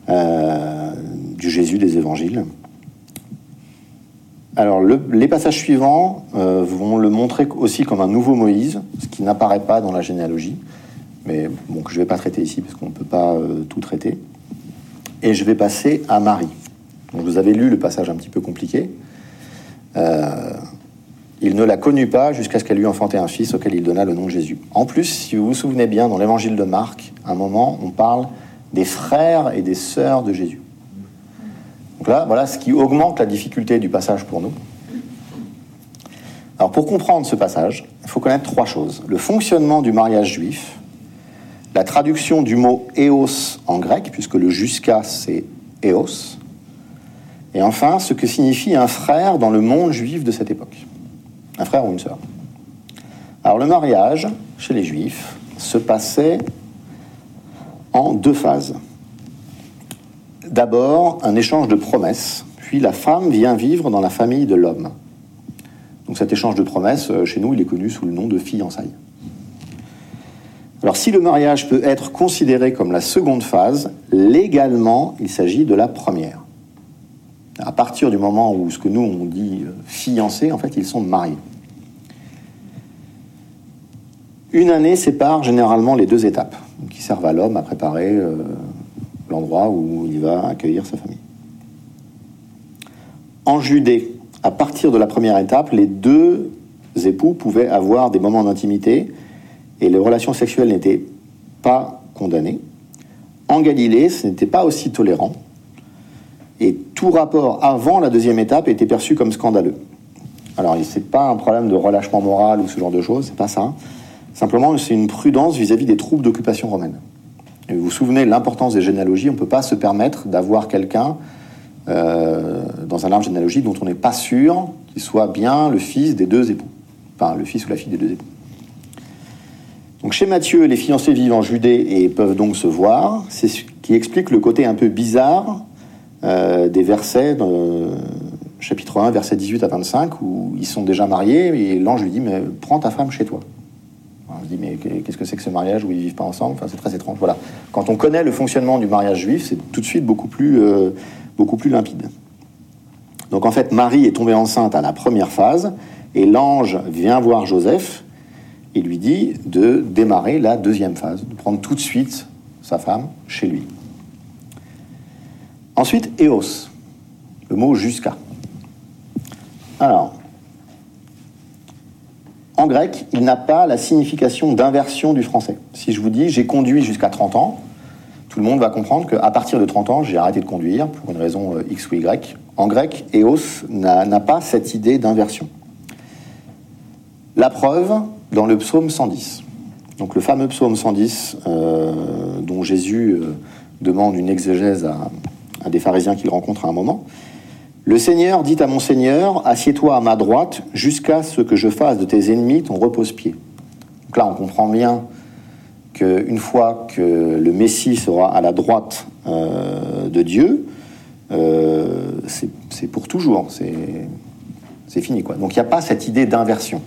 [SPEAKER 1] euh, du Jésus des évangiles. Alors les passages suivants vont le montrer aussi comme un nouveau Moïse, ce qui n'apparaît pas dans la généalogie, mais que je ne vais pas traiter ici parce qu'on ne peut pas tout traiter. Et je vais passer à Marie. Donc, vous avez lu le passage un petit peu compliqué. Il ne la connut pas jusqu'à ce qu'elle lui enfantait un fils auquel il donna le nom de Jésus. En plus, si vous vous souvenez bien, dans l'évangile de Marc, à un moment, on parle des frères et des sœurs de Jésus. Donc là, voilà ce qui augmente la difficulté du passage pour nous. Alors pour comprendre ce passage, il faut connaître trois choses. Le fonctionnement du mariage juif, la traduction du mot éos en grec, puisque le jusqu'à c'est éos, et enfin ce que signifie un frère dans le monde juif de cette époque un frère ou une sœur. Alors le mariage, chez les juifs, se passait en deux phases. D'abord, un échange de promesses, puis la femme vient vivre dans la famille de l'homme. Donc cet échange de promesses, euh, chez nous, il est connu sous le nom de fiançailles. Alors si le mariage peut être considéré comme la seconde phase, légalement, il s'agit de la première. À partir du moment où ce que nous on dit euh, fiancé, en fait, ils sont mariés. Une année sépare généralement les deux étapes, qui servent à l'homme à préparer euh, l'endroit où il va accueillir sa famille. En Judée, à partir de la première étape, les deux époux pouvaient avoir des moments d'intimité et les relations sexuelles n'étaient pas condamnées. En Galilée, ce n'était pas aussi tolérant. Tout rapport avant la deuxième étape était perçu comme scandaleux. Alors, ce n'est pas un problème de relâchement moral ou ce genre de choses, c'est pas ça. Simplement, c'est une prudence vis-à-vis des troupes d'occupation romaine. Et vous vous souvenez l'importance des généalogies, on ne peut pas se permettre d'avoir quelqu'un euh, dans un arbre généalogique dont on n'est pas sûr qu'il soit bien le fils des deux époux. Enfin, le fils ou la fille des deux époux. Donc chez Matthieu, les fiancés vivent en Judée et peuvent donc se voir. C'est ce qui explique le côté un peu bizarre euh, des versets, chapitre 1, versets 18 à 25, où ils sont déjà mariés et l'ange lui dit Mais prends ta femme chez toi. on se dit Mais qu'est-ce que c'est que ce mariage où ils vivent pas ensemble? C'est très étrange. Voilà. Quand on connaît le fonctionnement du mariage juif, c'est tout de suite beaucoup plus, euh, beaucoup plus limpide. Donc en fait, Marie est tombée enceinte à la première phase et l'ange vient voir Joseph et lui dit de démarrer la deuxième phase, de prendre tout de suite sa femme chez lui. Ensuite, Eos, le mot jusqu'à. Alors, en grec, il n'a pas la signification d'inversion du français. Si je vous dis j'ai conduit jusqu'à 30 ans, tout le monde va comprendre qu'à partir de 30 ans, j'ai arrêté de conduire pour une raison euh, X ou Y. En grec, Eos n'a pas cette idée d'inversion. La preuve dans le psaume 110. Donc le fameux psaume 110 euh, dont Jésus euh, demande une exégèse à, des pharisiens qu'il rencontre à un moment. Le Seigneur dit à mon Seigneur, assieds-toi à ma droite jusqu'à ce que je fasse de tes ennemis ton repose-pied. Donc là, on comprend bien qu'une fois que le Messie sera à la droite euh, de Dieu, euh, c'est pour toujours, c'est fini. Quoi. Donc il n'y a pas cette idée d'inversion.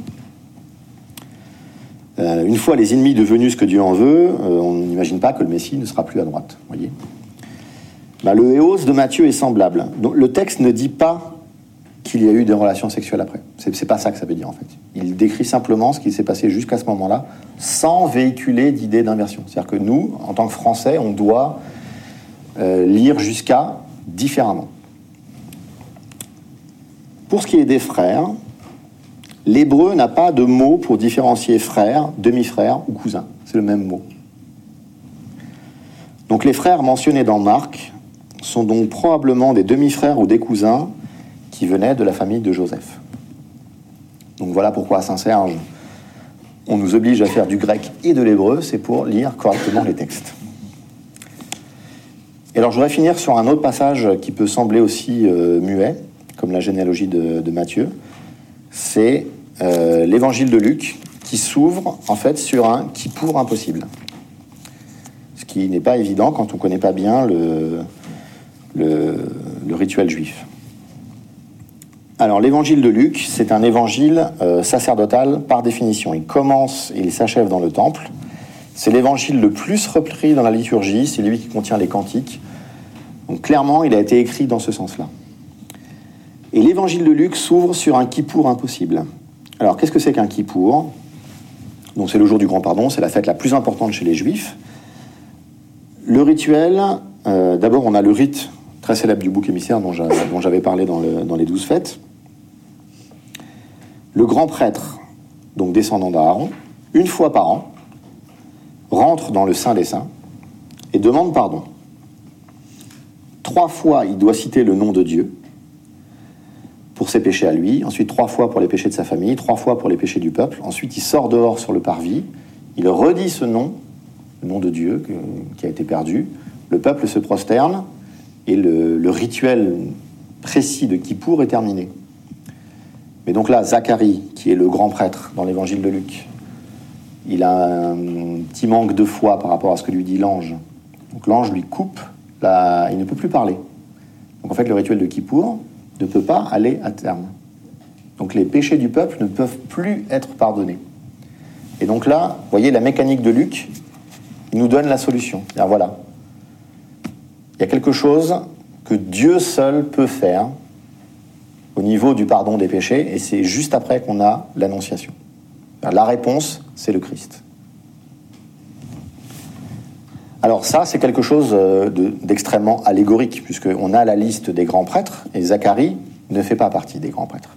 [SPEAKER 1] Euh, une fois les ennemis devenus ce que Dieu en veut, on n'imagine pas que le Messie ne sera plus à droite. Voyez bah, le Éos de Matthieu est semblable. Le texte ne dit pas qu'il y a eu des relations sexuelles après. C'est pas ça que ça veut dire en fait. Il décrit simplement ce qui s'est passé jusqu'à ce moment-là, sans véhiculer d'idée d'inversion. C'est-à-dire que nous, en tant que Français, on doit euh, lire jusqu'à différemment. Pour ce qui est des frères, l'hébreu n'a pas de mot pour différencier frère, demi-frère ou cousin. C'est le même mot. Donc les frères mentionnés dans Marc sont donc probablement des demi-frères ou des cousins qui venaient de la famille de Joseph. Donc voilà pourquoi à Saint-Serge, on nous oblige à faire du grec et de l'hébreu, c'est pour lire correctement les textes. Et alors je voudrais finir sur un autre passage qui peut sembler aussi euh, muet, comme la généalogie de, Matthieu. C'est euh, l'évangile de Luc qui s'ouvre en fait sur un qui pour impossible. Ce qui n'est pas évident quand on ne connaît pas bien le, le, rituel juif. Alors l'évangile de Luc, c'est un évangile euh, sacerdotal par définition. Il commence et il s'achève dans le temple. C'est l'évangile le plus repris dans la liturgie, c'est lui qui contient les cantiques. Donc clairement, il a été écrit dans ce sens-là. Et l'évangile de Luc s'ouvre sur un kippour impossible. Alors qu'est-ce que c'est qu'un kippour? Donc c'est le jour du grand pardon, c'est la fête la plus importante chez les juifs. Le rituel, euh, d'abord on a le rite très célèbre du bouc émissaire dont j'avais parlé dans, les douze fêtes. Le grand prêtre, donc descendant d'Aaron, une fois par an, rentre dans le Saint des Saints et demande pardon. Trois fois, il doit citer le nom de Dieu pour ses péchés à lui, ensuite trois fois pour les péchés de sa famille, trois fois pour les péchés du peuple, ensuite il sort dehors sur le parvis, il redit ce nom, le nom de Dieu qui a été perdu, le peuple se prosterne, et le, rituel précis de Kippour est terminé. Mais donc là, Zacharie, qui est le grand prêtre dans l'évangile de Luc, il a un petit manque de foi par rapport à ce que lui dit l'ange. Donc l'ange lui coupe, il ne peut plus parler. Donc en fait, le rituel de Kippour ne peut pas aller à terme. Donc les péchés du peuple ne peuvent plus être pardonnés. Et donc là, vous voyez, la mécanique de Luc, il nous donne la solution. Alors voilà, il y a quelque chose que Dieu seul peut faire au niveau du pardon des péchés, et c'est juste après qu'on a l'annonciation. La réponse, c'est le Christ. Alors ça, c'est quelque chose euh, d'extrêmement allégorique, puisqu'on a la liste des grands prêtres, et Zacharie ne fait pas partie des grands prêtres.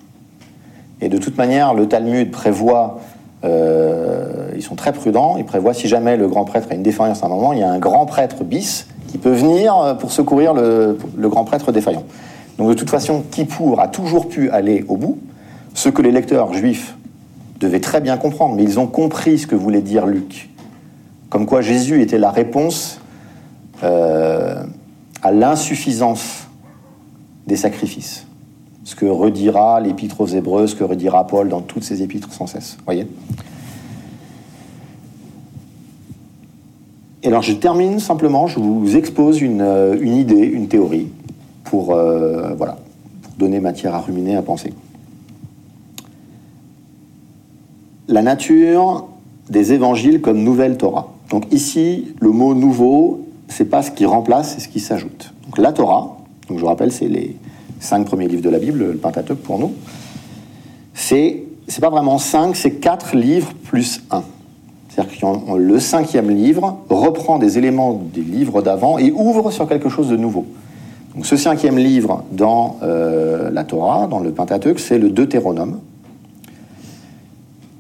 [SPEAKER 1] Et de toute manière, le Talmud prévoit, euh, ils sont très prudents, ils prévoient si jamais le grand prêtre a une défaillance à un moment, il y a un grand prêtre bis il peut venir pour secourir le, grand prêtre défaillant. Donc de toute façon, Kippour a toujours pu aller au bout, ce que les lecteurs juifs devaient très bien comprendre, mais ils ont compris ce que voulait dire Luc. Comme quoi Jésus était la réponse euh, à l'insuffisance des sacrifices. Ce que redira l'épître aux Hébreux, ce que redira Paul dans toutes ses épîtres sans cesse. Voyez? Et alors je termine simplement, je vous expose une, euh, idée, une théorie, pour, euh, voilà, donner matière à ruminer, à penser. La nature des évangiles comme nouvelle Torah. Donc ici, le mot nouveau, c'est pas ce qui remplace, c'est ce qui s'ajoute. Donc la Torah, donc je vous rappelle, c'est les cinq premiers livres de la Bible, le Pentateuque pour nous. C'est c'est pas vraiment cinq, c'est quatre livres plus un. C'est-à-dire que le cinquième livre reprend des éléments des livres d'avant et ouvre sur quelque chose de nouveau. Donc ce cinquième livre dans euh, la Torah, dans le Pentateuque, c'est le Deutéronome.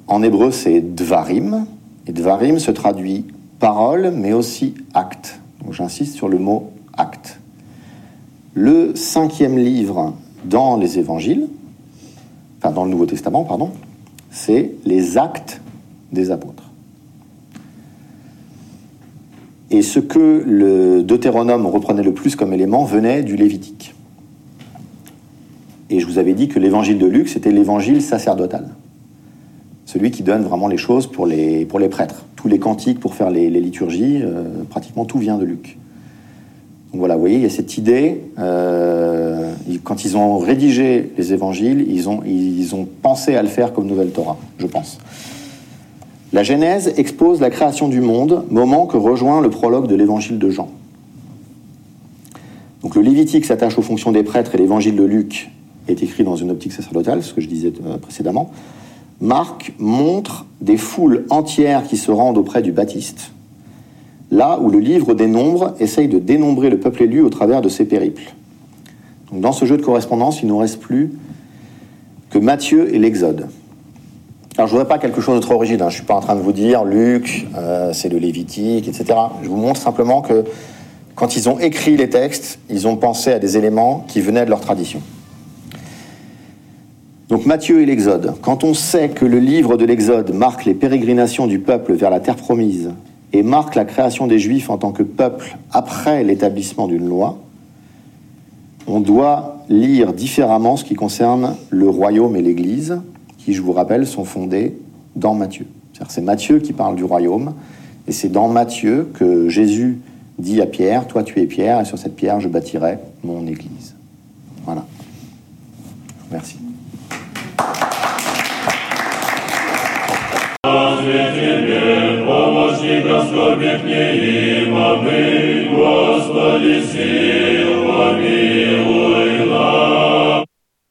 [SPEAKER 1] En hébreu, c'est Dvarim. Et Dvarim se traduit parole, mais aussi acte. Donc j'insiste sur le mot acte. Le cinquième livre dans les évangiles, enfin dans le Nouveau Testament, pardon, c'est les actes des apôtres. Et ce que le Deutéronome reprenait le plus comme élément venait du Lévitique. Et je vous avais dit que l'évangile de Luc, c'était l'évangile sacerdotal. Celui qui donne vraiment les choses pour les, pour les prêtres. Tous les cantiques pour faire les, liturgies, euh, pratiquement tout vient de Luc. Donc voilà, vous voyez, il y a cette idée, euh, quand ils ont rédigé les évangiles, ils ont, ils ont pensé à le faire comme nouvelle Torah, je pense. La Genèse expose la création du monde, moment que rejoint le prologue de l'évangile de Jean. Donc le Lévitique s'attache aux fonctions des prêtres et l'évangile de Luc est écrit dans une optique sacerdotale, ce que je disais euh, précédemment. Marc montre des foules entières qui se rendent auprès du Baptiste, là où le livre des nombres essaye de dénombrer le peuple élu au travers de ses périples. Dans ce jeu de correspondance, il ne reste plus que Matthieu et l'Exode. Alors je ne voudrais pas quelque chose de trop rigide, hein. je ne suis pas en train de vous dire Luc, euh, c'est le Lévitique, etc. Je vous montre simplement que quand ils ont écrit les textes, ils ont pensé à des éléments qui venaient de leur tradition. Donc Matthieu et l'Exode. Quand on sait que le livre de l'Exode marque les pérégrinations du peuple vers la terre promise et marque la création des Juifs en tant que peuple après l'établissement d'une loi, on doit lire différemment ce qui concerne le royaume et l'Église, qui, je vous rappelle, sont fondés dans Matthieu. C'est Matthieu qui parle du royaume, et c'est dans Matthieu que Jésus dit à Pierre, toi tu es Pierre, et sur cette pierre je bâtirai mon Église. Voilà. Merci. Господи,